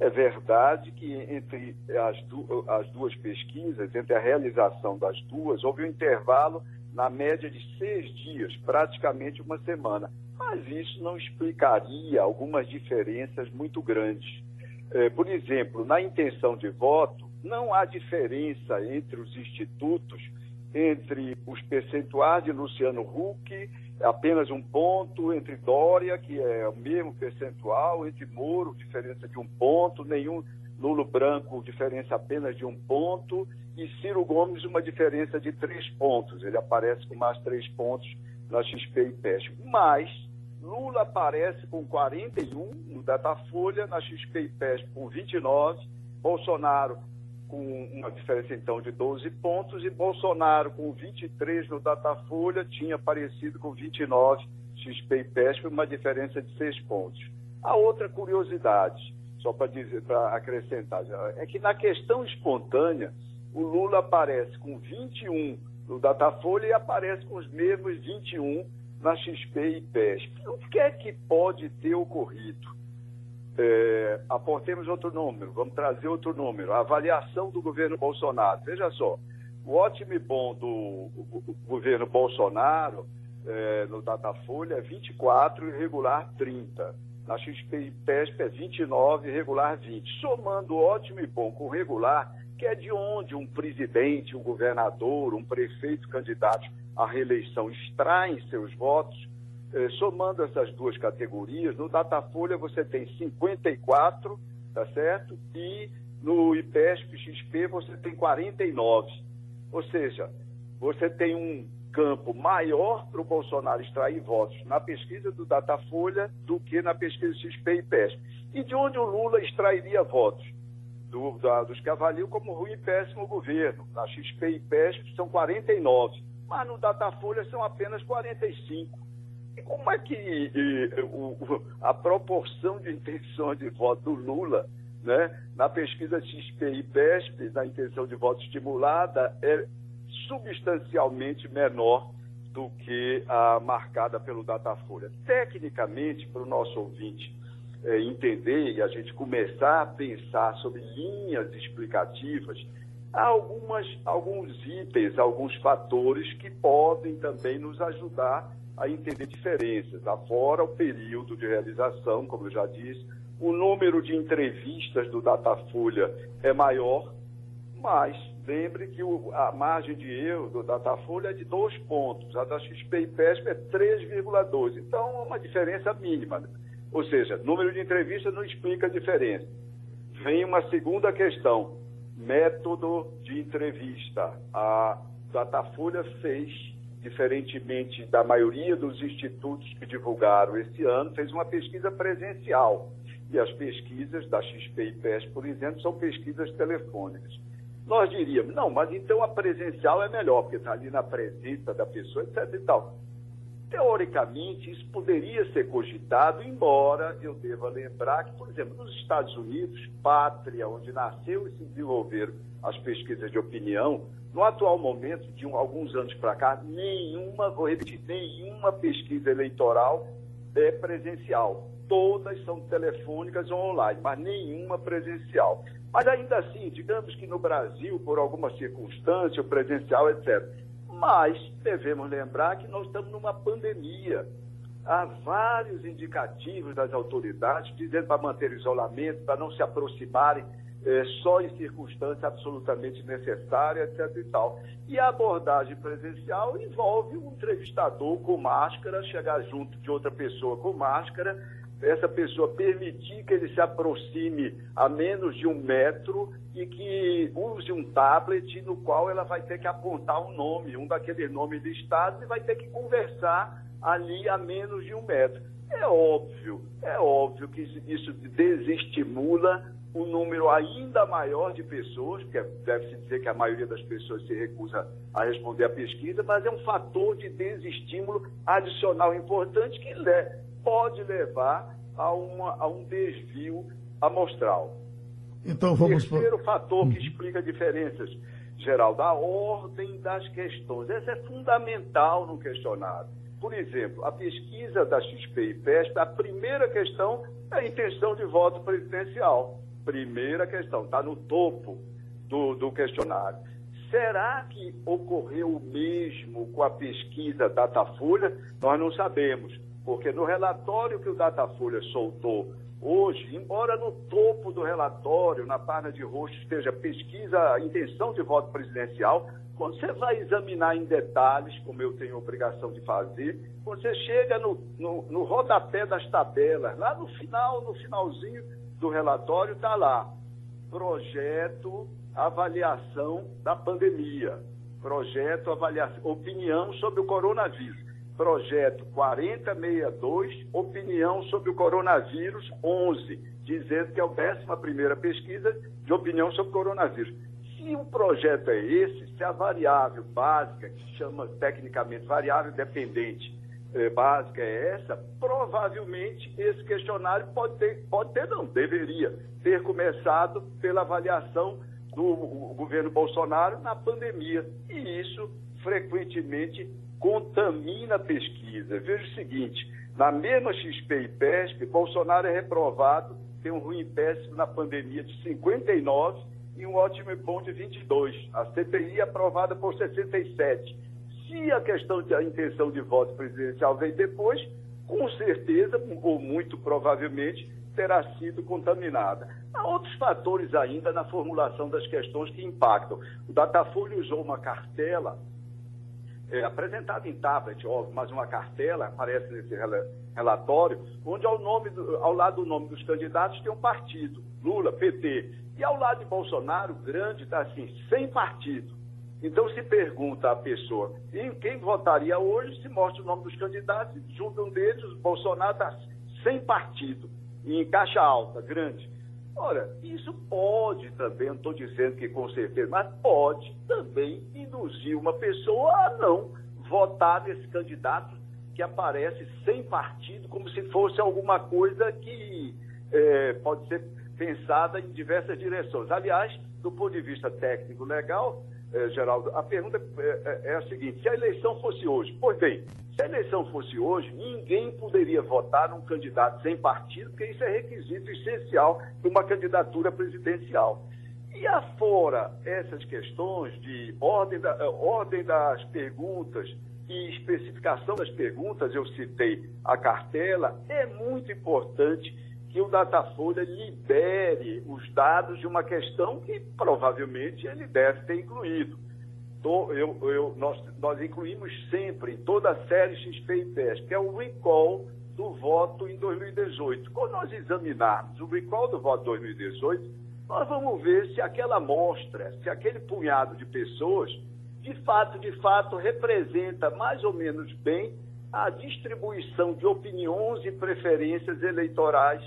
É verdade que entre as, du as duas pesquisas, entre a realização das duas, houve um intervalo na média de seis dias, praticamente uma semana. Mas isso não explicaria algumas diferenças muito grandes. É, por exemplo, na intenção de voto, não há diferença entre os institutos, entre os percentuais de Luciano Huck apenas um ponto entre Dória, que é o mesmo percentual, entre Moro, diferença de um ponto, nenhum Nulo Branco, diferença apenas de um ponto, e Ciro Gomes, uma diferença de três pontos. Ele aparece com mais três pontos na XP e PES. Mas Lula aparece com 41 no Datafolha, na XP e PES com 29, Bolsonaro com uma diferença então de 12 pontos, e Bolsonaro com 23 no Datafolha tinha aparecido com 29 XP e PESP, uma diferença de 6 pontos. A outra curiosidade, só para dizer, para acrescentar, é que na questão espontânea, o Lula aparece com 21 no Datafolha e aparece com os mesmos 21 na XP e PESP. O que é que pode ter ocorrido? É, aportemos outro número, vamos trazer outro número. A avaliação do governo Bolsonaro. Veja só, o ótimo e bom do governo Bolsonaro é, no Datafolha é 24 e regular 30. Na XP e PESP é 29 e regular 20. Somando ótimo e bom com regular, que é de onde um presidente, um governador, um prefeito candidato à reeleição extraem seus votos, somando essas duas categorias, no Datafolha você tem 54, tá certo? E no IPESP XP você tem 49. Ou seja, você tem um campo maior para o Bolsonaro extrair votos na pesquisa do Datafolha do que na pesquisa XP e IPESP. E de onde o Lula extrairia votos? Do, da, dos que avaliam como ruim e péssimo governo. Na XP e IPESP são 49, mas no Datafolha são apenas 45. Como é que e, o, a proporção de intenções de voto do Lula, né, na pesquisa XP e PESP, na intenção de voto estimulada, é substancialmente menor do que a marcada pelo Datafolha. Tecnicamente, para o nosso ouvinte é, entender e a gente começar a pensar sobre linhas explicativas, há algumas, alguns itens, alguns fatores que podem também nos ajudar a entender diferenças. Afora o período de realização, como eu já disse, o número de entrevistas do Datafolha é maior, mas lembre que o, a margem de erro do Datafolha é de dois pontos, a da XP e PESP é 3,2. Então, é uma diferença mínima. Ou seja, número de entrevistas não explica a diferença. Vem uma segunda questão, método de entrevista. A Datafolha fez diferentemente da maioria dos institutos que divulgaram esse ano, fez uma pesquisa presencial. E as pesquisas da XP e PES, por exemplo, são pesquisas telefônicas. Nós diríamos, não, mas então a presencial é melhor, porque está ali na presença da pessoa, etc. e tal. Teoricamente, isso poderia ser cogitado, embora eu deva lembrar que, por exemplo, nos Estados Unidos, pátria, onde nasceu e se desenvolveram as pesquisas de opinião, no atual momento, de um, alguns anos para cá, nenhuma, vou repetir, nenhuma pesquisa eleitoral é presencial. Todas são telefônicas ou online, mas nenhuma presencial. Mas ainda assim, digamos que no Brasil, por alguma circunstância, o presencial, etc. Mas devemos lembrar que nós estamos numa pandemia. Há vários indicativos das autoridades dizendo para manter o isolamento, para não se aproximarem é, só em circunstância absolutamente necessária, etc. e tal. E a abordagem presencial envolve um entrevistador com máscara, chegar junto de outra pessoa com máscara, essa pessoa permitir que ele se aproxime a menos de um metro e que use um tablet no qual ela vai ter que apontar um nome, um daqueles nomes de estado, e vai ter que conversar ali a menos de um metro. É óbvio, é óbvio que isso desestimula um número ainda maior de pessoas, porque deve-se dizer que a maioria das pessoas se recusa a responder à pesquisa, mas é um fator de desestímulo adicional importante que pode levar a, uma, a um desvio amostral. Então vamos o terceiro fator que explica diferenças, geral, da ordem das questões. Essa é fundamental no questionário. Por exemplo, a pesquisa da XP e PESP, a primeira questão é a intenção de voto presidencial. Primeira questão, está no topo do, do questionário. Será que ocorreu o mesmo com a pesquisa Datafolha? Nós não sabemos, porque no relatório que o Datafolha soltou hoje, embora no topo do relatório, na página de roxo, esteja pesquisa, intenção de voto presidencial, quando você vai examinar em detalhes, como eu tenho obrigação de fazer, você chega no, no, no rodapé das tabelas, lá no final, no finalzinho, do relatório está lá, projeto avaliação da pandemia, projeto avaliação, opinião sobre o coronavírus, projeto 4062, opinião sobre o coronavírus 11, dizendo que é a 11 pesquisa de opinião sobre o coronavírus. Se o projeto é esse, se a variável básica, que se chama tecnicamente variável dependente, eh, básica é essa, provavelmente esse questionário pode ter, pode ter não, deveria ter começado pela avaliação do governo Bolsonaro na pandemia. E isso frequentemente contamina a pesquisa. Veja o seguinte, na mesma XP e PESP, Bolsonaro é reprovado tem um ruim péssimo na pandemia de 59 e um ótimo e bom de 22. A CPI aprovada por 67. Se a questão da intenção de voto presidencial vem depois, com certeza, ou muito provavelmente, terá sido contaminada. Há outros fatores ainda na formulação das questões que impactam. O Datafolha usou uma cartela é, apresentada em tablet, óbvio, mas uma cartela aparece nesse relatório, onde ao, nome do, ao lado do nome dos candidatos tem um partido, Lula, PT. E ao lado de Bolsonaro, grande, está assim, sem partido. Então se pergunta à pessoa em quem votaria hoje, se mostra o nome dos candidatos, junto um deles, Bolsonaro está sem partido em caixa alta, grande. Ora, isso pode também, não estou dizendo que com certeza, mas pode também induzir uma pessoa a não votar nesse candidato que aparece sem partido, como se fosse alguma coisa que é, pode ser pensada em diversas direções. Aliás, do ponto de vista técnico é, Geraldo, a pergunta é, é, é, a seguinte: se a eleição fosse hoje, pois bem, se a eleição fosse hoje, ninguém poderia votar num candidato sem partido, porque isso é requisito essencial para uma candidatura presidencial. E afora essas questões de ordem, da, eh, ordem das perguntas e especificação das perguntas, eu citei a cartela, é muito importante que o Datafolha libere os dados de uma questão que provavelmente ele deve ter incluído. Eu, eu, nós, nós incluímos sempre em toda a série XP e PES, que é o recall do voto em 2018. Quando nós examinarmos o recall do voto 2018, nós vamos ver se aquela amostra, se aquele punhado de pessoas, de fato, de fato, representa mais ou menos bem a distribuição de opiniões e preferências eleitorais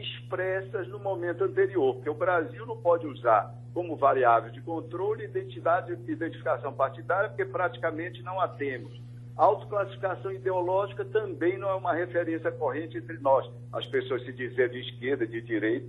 expressas no momento anterior, porque o Brasil não pode usar como variável de controle identidade e identificação partidária, porque praticamente não a temos. Autoclassificação ideológica também não é uma referência corrente entre nós, as pessoas se dizer de esquerda, de direita,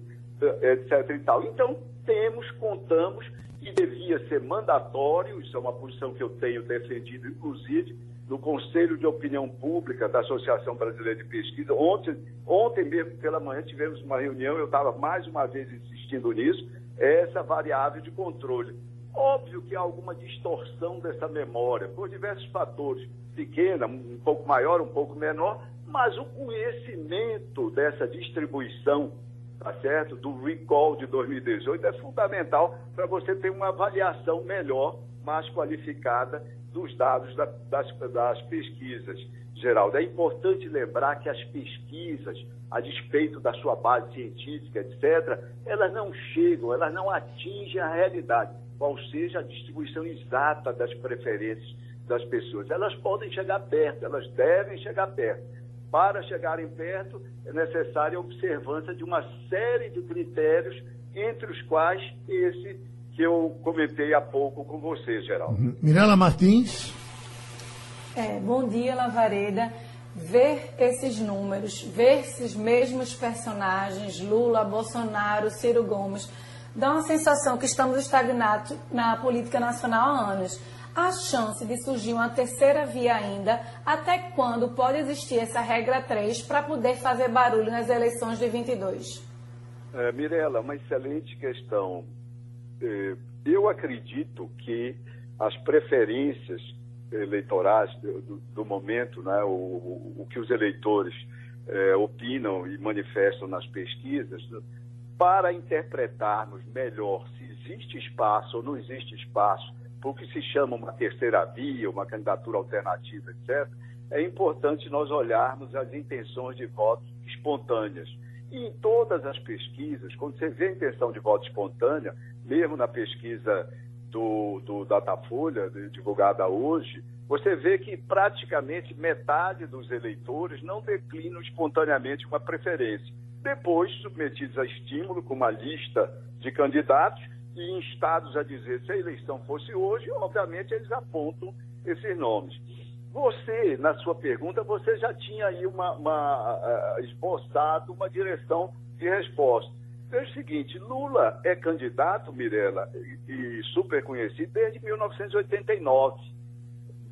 etc. E tal. Então, temos, contamos, e devia ser mandatório, isso é uma posição que eu tenho defendido, inclusive, no Conselho de Opinião Pública da Associação Brasileira de Pesquisa. Ontem, ontem mesmo pela manhã tivemos uma reunião, eu estava mais uma vez insistindo nisso, essa variável de controle. Óbvio que há alguma distorção dessa memória, por diversos fatores, pequena, um pouco maior, um pouco menor, mas o conhecimento dessa distribuição, tá certo, do recall de 2018 é fundamental para você ter uma avaliação melhor, mais qualificada dos dados da, das, das pesquisas, Geraldo. É importante lembrar que as pesquisas, a despeito da sua base científica, etc., elas não chegam, elas não atingem a realidade, qual seja a distribuição exata das preferências das pessoas. Elas podem chegar perto, elas devem chegar perto. Para chegarem perto, é necessária a observância de uma série de critérios, entre os quais esse que eu comentei há pouco com você, Geraldo. Uhum. Mirela Martins. É, bom dia, Lavareda. Ver esses números, ver esses mesmos personagens, Lula, Bolsonaro, Ciro Gomes, dá uma sensação que estamos estagnados na política nacional há anos. A chance de surgir uma terceira via ainda, até quando pode existir essa regra 3 para poder fazer barulho nas eleições de 22? É, Mirela, uma excelente questão. É, eu acredito que as preferências eleitorais do, do momento, né, o, o, que os eleitores é, opinam e manifestam nas pesquisas, para interpretarmos melhor se existe espaço ou não existe espaço para o que se chama uma terceira via, uma candidatura alternativa, etc., é importante nós olharmos as intenções de voto espontâneas. E em todas as pesquisas, quando você vê a intenção de voto espontânea, mesmo na pesquisa do, do Datafolha, divulgada hoje, você vê que praticamente metade dos eleitores não declinam espontaneamente uma preferência. Depois, submetidos a estímulo, com uma lista de candidatos, e instados a dizer se a eleição fosse hoje, obviamente eles apontam esses nomes. Você, na sua pergunta, você já tinha aí uma, uma uh, esboçado uma direção de resposta. Veja o seguinte, Lula é candidato, Mirella, e, e super conhecido desde 1989.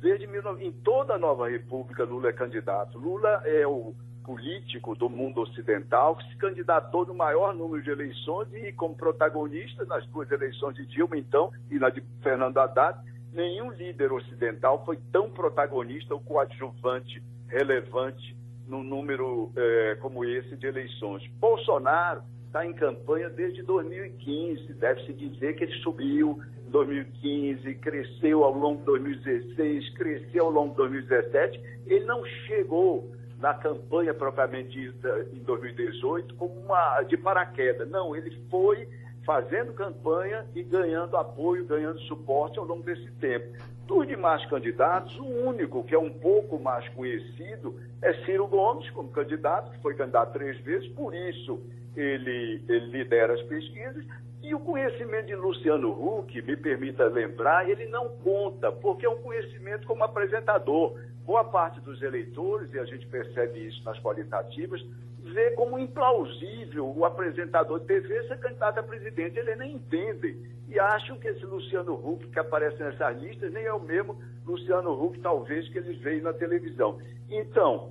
Desde em toda a nova república, Lula é candidato. Lula é o, político do mundo ocidental que se candidatou no maior número de eleições e como protagonista nas duas eleições de Dilma, então, e na de Fernando Haddad, nenhum líder ocidental foi tão protagonista ou coadjuvante, relevante num número eh, como esse de eleições. Bolsonaro está em campanha desde 2015, deve-se dizer que ele subiu em 2015, cresceu ao longo de 2016, cresceu ao longo de 2017, ele não chegou na campanha propriamente dita em 2018 como uma de paraquedas. Não, ele foi fazendo campanha e ganhando apoio, ganhando suporte ao longo desse tempo. Dos demais candidatos, o único que é um pouco mais conhecido é Ciro Gomes, como candidato, que foi candidato três vezes, por isso ele, ele lidera as pesquisas. E o conhecimento de Luciano Huck, me permita lembrar, ele não conta, porque é um conhecimento como apresentador. Boa parte dos eleitores, e a gente percebe isso nas qualitativas, vê como implausível o apresentador de TV ser candidato a presidente. Ele nem entende. E acham que esse Luciano Huck que aparece nessas listas nem é o mesmo Luciano Huck, talvez, que eles veem na televisão. Então,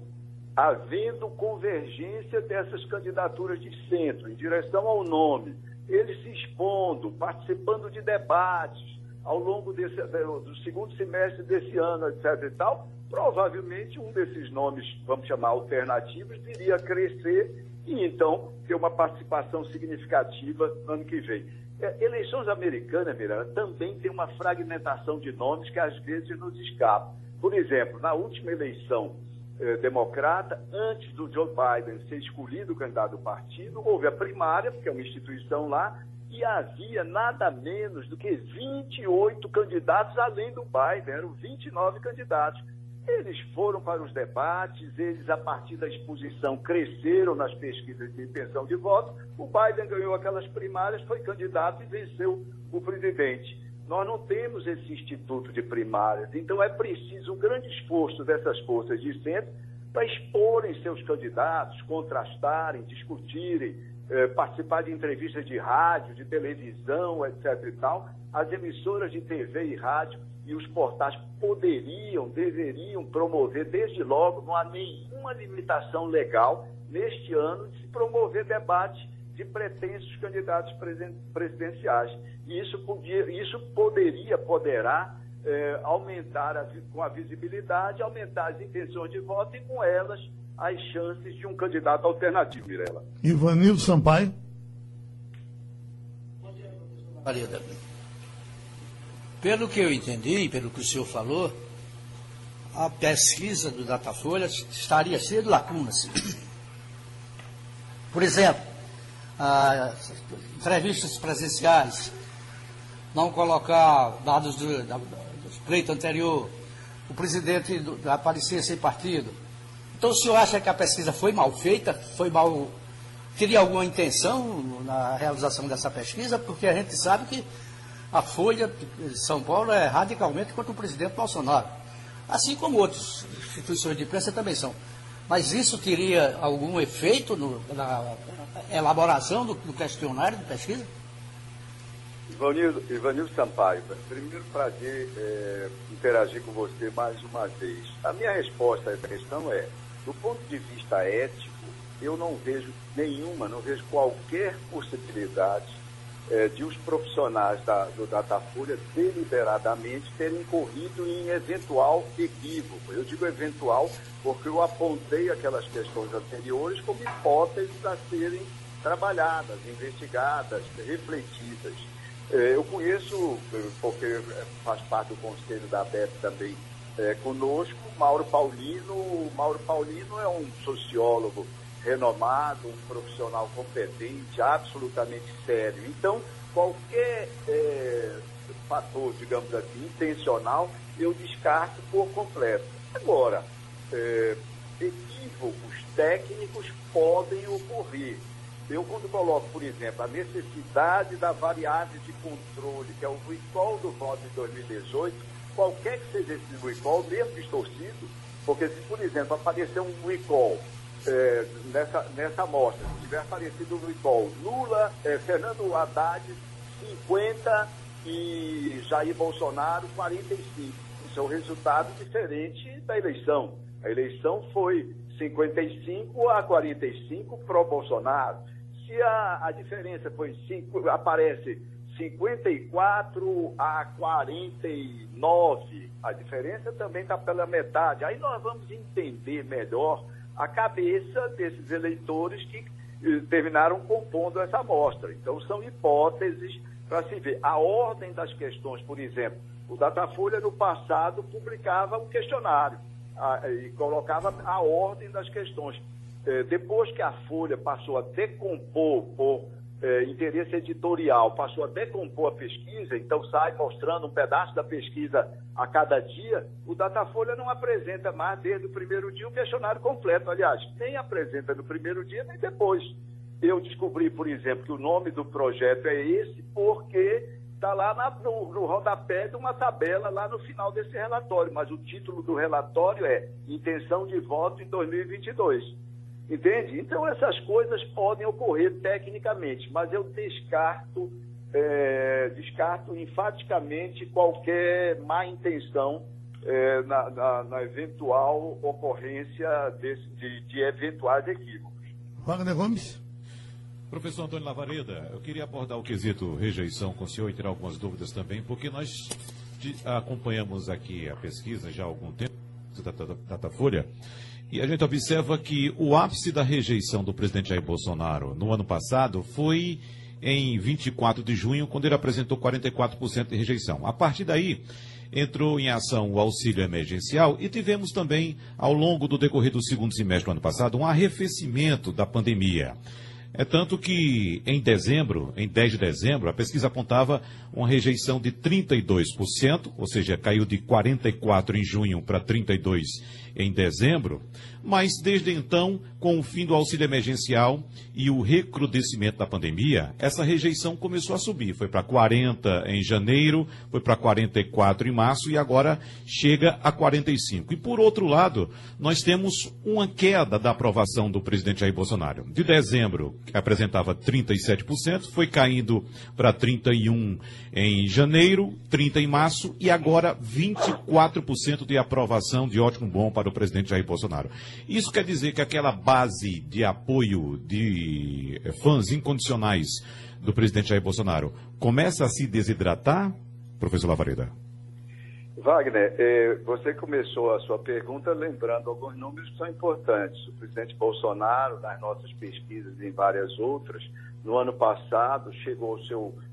havendo convergência dessas candidaturas de centro em direção ao nome, eles se expondo, participando de debates ao longo desse, do segundo semestre desse ano, etc. e tal, provavelmente um desses nomes, vamos chamar alternativos, iria crescer e então ter uma participação significativa no ano que vem. É, eleições americanas, Miranda, também tem uma fragmentação de nomes que às vezes nos escapa. Por exemplo, na última eleição eh, democrata, antes do Joe Biden ser escolhido candidato do partido, houve a primária, porque é uma instituição lá, e havia nada menos do que 28 candidatos além do Biden, eram 29 candidatos. Eles foram para os debates, eles, a partir da exposição, cresceram nas pesquisas de intenção de voto. O Biden ganhou aquelas primárias, foi candidato e venceu o presidente. Nós não temos esse instituto de primárias, então é preciso um grande esforço dessas forças de centro para exporem seus candidatos, contrastarem, discutirem, eh, participar de entrevistas de rádio, de televisão, etc. e tal. As emissoras de TV e rádio e os portais poderiam, deveriam promover, desde logo, não há nenhuma limitação legal neste ano de se promover debates de pretensos candidatos presidenciais. E isso, podia, isso poderia, poderá é, aumentar a, com a visibilidade, aumentar as intenções de voto e com elas as chances de um candidato alternativo, Mirella. Ivanildo Sampaio. Marida. Pelo que eu entendi, pelo que o senhor falou, a pesquisa do Datafolha estaria cheia de lacunas. Por exemplo, entrevistas presenciais, não colocar dados do, do pleito anterior, o presidente do, aparecer sem partido. Então o senhor acha que a pesquisa foi mal feita, foi mal. Teria alguma intenção na realização dessa pesquisa? Porque a gente sabe que a Folha de São Paulo é radicalmente contra o presidente Bolsonaro. Assim como outras instituições de imprensa também são. Mas isso teria algum efeito no, na elaboração do, do, questionário de pesquisa? Ivanildo, Ivanildo Sampaio, primeiro prazer é, interagir com você mais uma vez. A minha resposta essa questão é, do ponto de vista ético, eu não vejo nenhuma, não vejo qualquer possibilidade é, de os profissionais da, do Datafolha deliberadamente terem corrido em eventual equívoco. Eu digo eventual porque eu apontei aquelas questões anteriores como hipóteses a serem trabalhadas, investigadas, refletidas. É, eu conheço, porque faz parte do conselho da ABEP também é, conosco, Mauro Paulino. Mauro Paulino é um sociólogo renomado, um profissional competente, absolutamente sério. Então, qualquer é, fator, digamos assim, intencional, eu descarto por completo. Agora, é, equívocos técnicos podem ocorrer. Eu, quando coloco, por exemplo, a necessidade da variável de controle, que é o recall do voto de 2018, qualquer que seja esse recall, mesmo distorcido, porque se, por exemplo, aparecer um recall é, nessa, nessa amostra, se tiver aparecido o recall Lula, é, Fernando Haddad, 50 e Jair Bolsonaro, 45. Isso é um resultado diferente da eleição. A eleição foi 55 a 45 pro Bolsonaro. Se a, a diferença foi cinco, aparece 54 a 49, a diferença também está pela metade. Aí nós vamos entender melhor a cabeça desses eleitores que eh, terminaram compondo essa amostra. Então, são hipóteses para se ver. A ordem das questões, por exemplo, o Datafolha no passado publicava um questionário a, e colocava a ordem das questões. Eh, depois que a Folha passou a decompor por é, interesse editorial passou a decompor a pesquisa, então sai mostrando um pedaço da pesquisa a cada dia, o Datafolha não apresenta mais desde o primeiro dia o questionário completo. Aliás, nem apresenta no primeiro dia nem depois. Eu descobri, por exemplo, que o nome do projeto é esse porque está lá na, no, no rodapé de uma tabela lá no final desse relatório, mas o título do relatório é Intenção de Voto em 2022. Entende? Então, essas coisas podem ocorrer tecnicamente, mas eu descarto, é, descarto enfaticamente qualquer má intenção é, na, na, na, eventual ocorrência desse, de, de eventuais equívocos. Wagner Gomes. Professor Antônio Lavareda, eu queria abordar o quesito rejeição com o senhor e tirar algumas dúvidas também, porque nós acompanhamos aqui a pesquisa já há algum tempo, da Datafolha, e a gente observa que o ápice da rejeição do presidente Jair Bolsonaro no ano passado foi em 24 de junho, quando ele apresentou 44% de rejeição. A partir daí, entrou em ação o auxílio emergencial e tivemos também, ao longo do decorrer do segundo semestre do ano passado, um arrefecimento da pandemia. É tanto que em dezembro, em 10 de dezembro, a pesquisa apontava uma rejeição de 32%, ou seja, caiu de 44 em junho para 32 em dezembro, mas desde então, com o fim do auxílio emergencial e o recrudescimento da pandemia, essa rejeição começou a subir. Foi para 40 em janeiro, foi para 44 em março e agora chega a 45. E por outro lado, nós temos uma queda da aprovação do presidente Jair Bolsonaro. De dezembro, apresentava 37%, foi caindo para 31 em janeiro, 30 em março e agora 24% de aprovação de ótimo bom para o presidente Jair Bolsonaro. Isso quer dizer que aquela base de apoio de fãs incondicionais do presidente Jair Bolsonaro começa a se desidratar, professor Lavareda? Wagner, eh, você começou a sua pergunta lembrando alguns números que são importantes. O presidente Bolsonaro, nas nossas pesquisas e em várias outras, no ano passado chegou ao seu eh,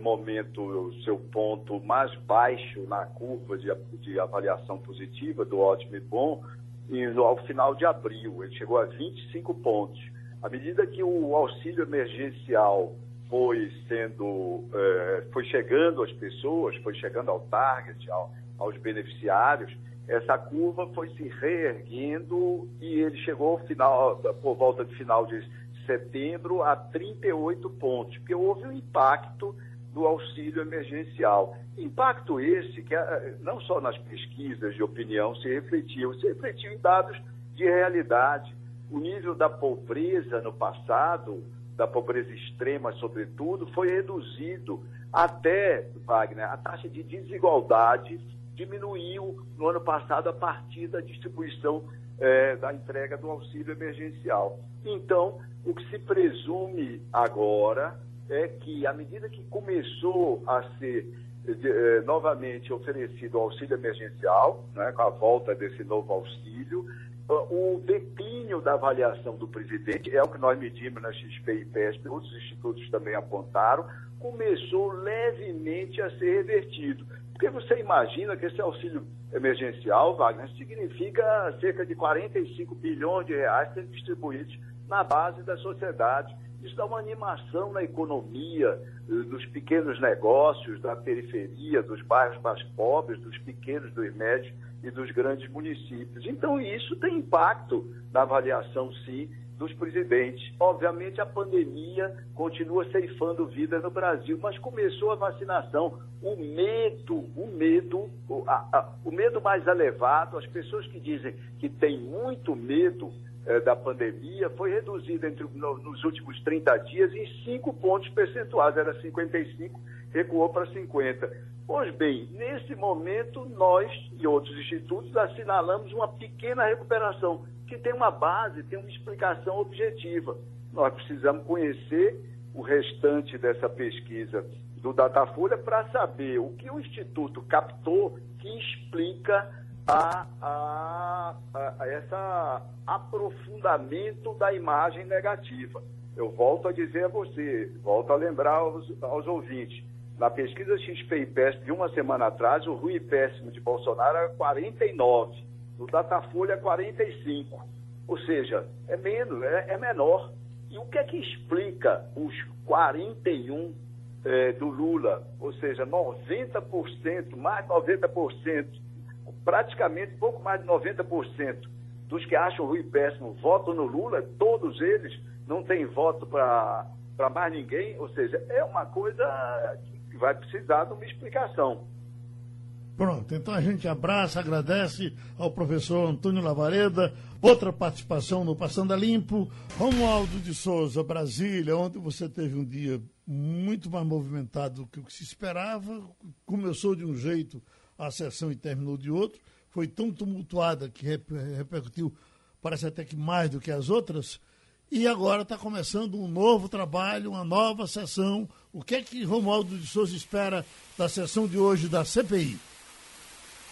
momento, o seu ponto mais baixo na curva de, de avaliação positiva do ótimo e bom, e ao final de abril. Ele chegou a 25 pontos. À medida que o auxílio emergencial foi sendo, eh, foi chegando às pessoas, foi chegando ao target, ao, aos beneficiários, essa curva foi se reerguendo e ele chegou final, por volta de final de setembro a 38 pontos, porque houve um impacto do auxílio emergencial. Impacto esse que eh, não só nas pesquisas de opinião se refletiu, se refletiu em dados de realidade. O nível da pobreza no passado, da pobreza extrema sobretudo, foi reduzido até, Wagner, a taxa de desigualdade diminuiu no ano passado a partir da distribuição eh, da entrega do auxílio emergencial. Então, o que se presume agora é que, à medida que começou a ser eh, novamente oferecido o auxílio emergencial, né, com a volta desse novo auxílio, o declínio da avaliação do presidente, é o que nós medimos na XP e PESP, outros institutos também apontaram, começou levemente a ser revertido. Porque você imagina que esse auxílio emergencial, Wagner, significa cerca de 45 bilhões de reais sendo distribuídos na base da sociedade isso dá uma animação na economia, eh, dos pequenos negócios, da periferia, dos bairros mais pobres, dos pequenos, dos médios e dos grandes municípios. Então, isso tem impacto na avaliação, sim, dos presidentes. Obviamente, a pandemia continua ceifando vidas no Brasil, mas começou a vacinação. O medo, o medo, o, a, a, o medo mais elevado, as pessoas que dizem que têm muito medo eh, da pandemia foi reduzida entre, no, nos últimos 30 dias em 5 pontos percentuais. Era 55, recuou para 50. Pois bem, nesse momento, nós e outros institutos assinalamos uma pequena recuperação, que tem uma base, tem uma explicação objetiva. Nós precisamos conhecer o restante dessa pesquisa do Datafolha para saber o que o Instituto captou que explica a, a, a, esse aprofundamento da imagem negativa. Eu volto a dizer a você, volto a lembrar aos, aos ouvintes. Na pesquisa XP e PESP de uma semana atrás, o ruim péssimo de Bolsonaro era 49, no Datafolha 45. Ou seja, é menos, é, é menor. E o que é que explica os 41 é, do Lula? Ou seja, 90%, mais de 90%, praticamente pouco mais de 90% dos que acham o Rui péssimo votam no Lula, todos eles não têm voto para mais ninguém. Ou seja, é uma coisa que vai precisar de uma explicação. Pronto, então a gente abraça, agradece ao professor Antônio Lavareda. Outra participação no Passando a Limpo. Romualdo de Souza, Brasília. Ontem você teve um dia muito mais movimentado do que o que se esperava. Começou de um jeito a sessão e terminou de outro. Foi tão tumultuada que repercutiu, parece até que mais do que as outras. E agora está começando um novo trabalho, uma nova sessão. O que é que Romualdo de Souza espera da sessão de hoje da CPI?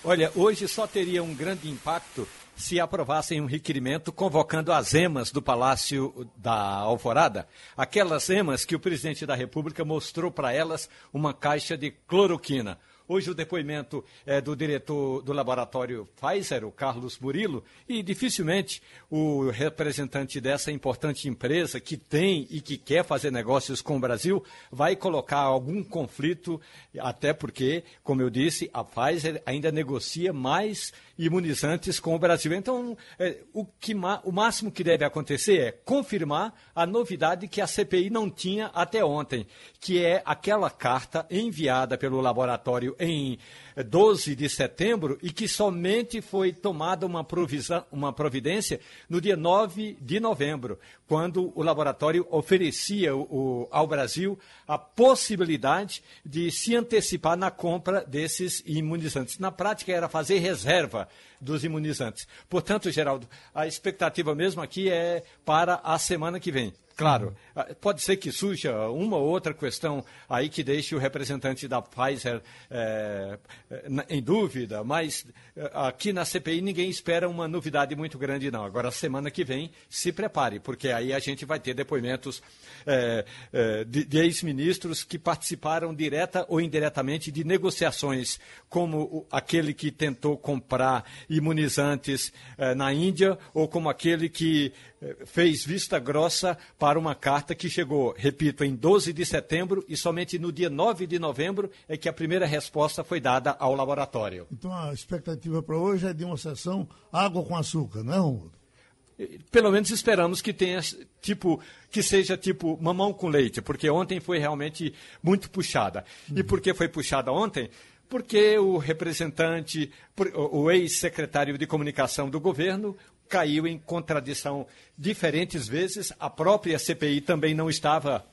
Olha, hoje só teria um grande impacto se aprovassem um requerimento convocando as emas do Palácio da Alvorada, aquelas emas que o presidente da República mostrou para elas uma caixa de cloroquina. Hoje o depoimento é do diretor do laboratório Pfizer, o Carlos Murilo, e dificilmente o representante dessa importante empresa que tem e que quer fazer negócios com o Brasil vai colocar algum conflito, até porque, como eu disse, a Pfizer ainda negocia mais imunizantes com o Brasil. Então, é, o, que, o máximo que deve acontecer é confirmar a novidade que a CPI não tinha até ontem, que é aquela carta enviada pelo laboratório em 12 de setembro e que somente foi tomada uma, uma providência no dia 9 de novembro, quando o laboratório oferecia o, ao Brasil a possibilidade de se antecipar na compra desses imunizantes. Na prática, era fazer reserva dos imunizantes. Portanto, Geraldo, a expectativa mesmo aqui é para a semana que vem. Claro, ah, pode ser que surja uma ou outra questão aí que deixe o representante da Pfizer é, em dúvida, mas aqui na CPI ninguém espera uma novidade muito grande, não. Agora, semana que vem, se prepare, porque aí a gente vai ter depoimentos é, é, de, de ex-ministros que participaram direta ou indiretamente de negociações, como aquele que tentou comprar imunizantes na Índia ou como aquele que fez vista grossa para uma carta que chegou, repito, em 12 de setembro e somente no dia 9 de novembro é que a primeira resposta foi dada ao laboratório. Então a expectativa para hoje é de uma sessão água com açúcar, não é, Romulo? Pelo menos esperamos que tenha tipo que seja tipo mamão com leite, porque ontem foi realmente muito puxada. E por que foi puxada ontem? Porque o representante, o ex-secretário de comunicação do governo, caiu em contradição diferentes vezes. A própria CPI também não estava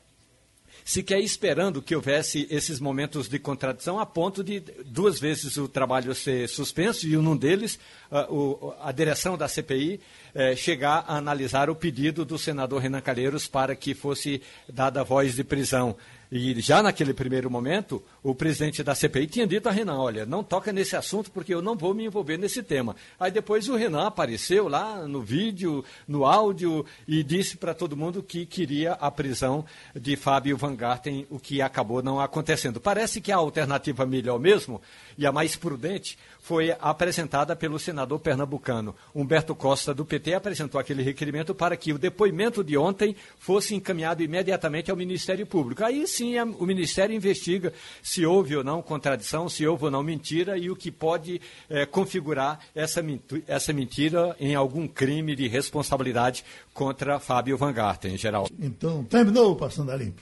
sequer esperando que houvesse esses momentos de contradição, a ponto de duas vezes o trabalho ser suspenso e um deles, a, o, a direção da CPI, eh, chegar a analisar o pedido do senador Renan Calheiros para que fosse dada voz de prisão. E já naquele primeiro momento, o presidente da CPI tinha dito a Renan: olha, não toca nesse assunto porque eu não vou me envolver nesse tema. Aí depois o Renan apareceu lá no vídeo, no áudio, e disse para todo mundo que queria a prisão de Fábio Van Garten, o que acabou não acontecendo. Parece que a alternativa melhor mesmo e a mais prudente foi apresentada pelo senador pernambucano. Humberto Costa, do PT, apresentou aquele requerimento para que o depoimento de ontem fosse encaminhado imediatamente ao Ministério Público. Aí sim o Ministério investiga se houve ou não contradição, se houve ou não mentira e o que pode é, configurar essa, essa mentira em algum crime de responsabilidade contra Fábio Van Garten, em geral. Então, terminou Passando a Limpo.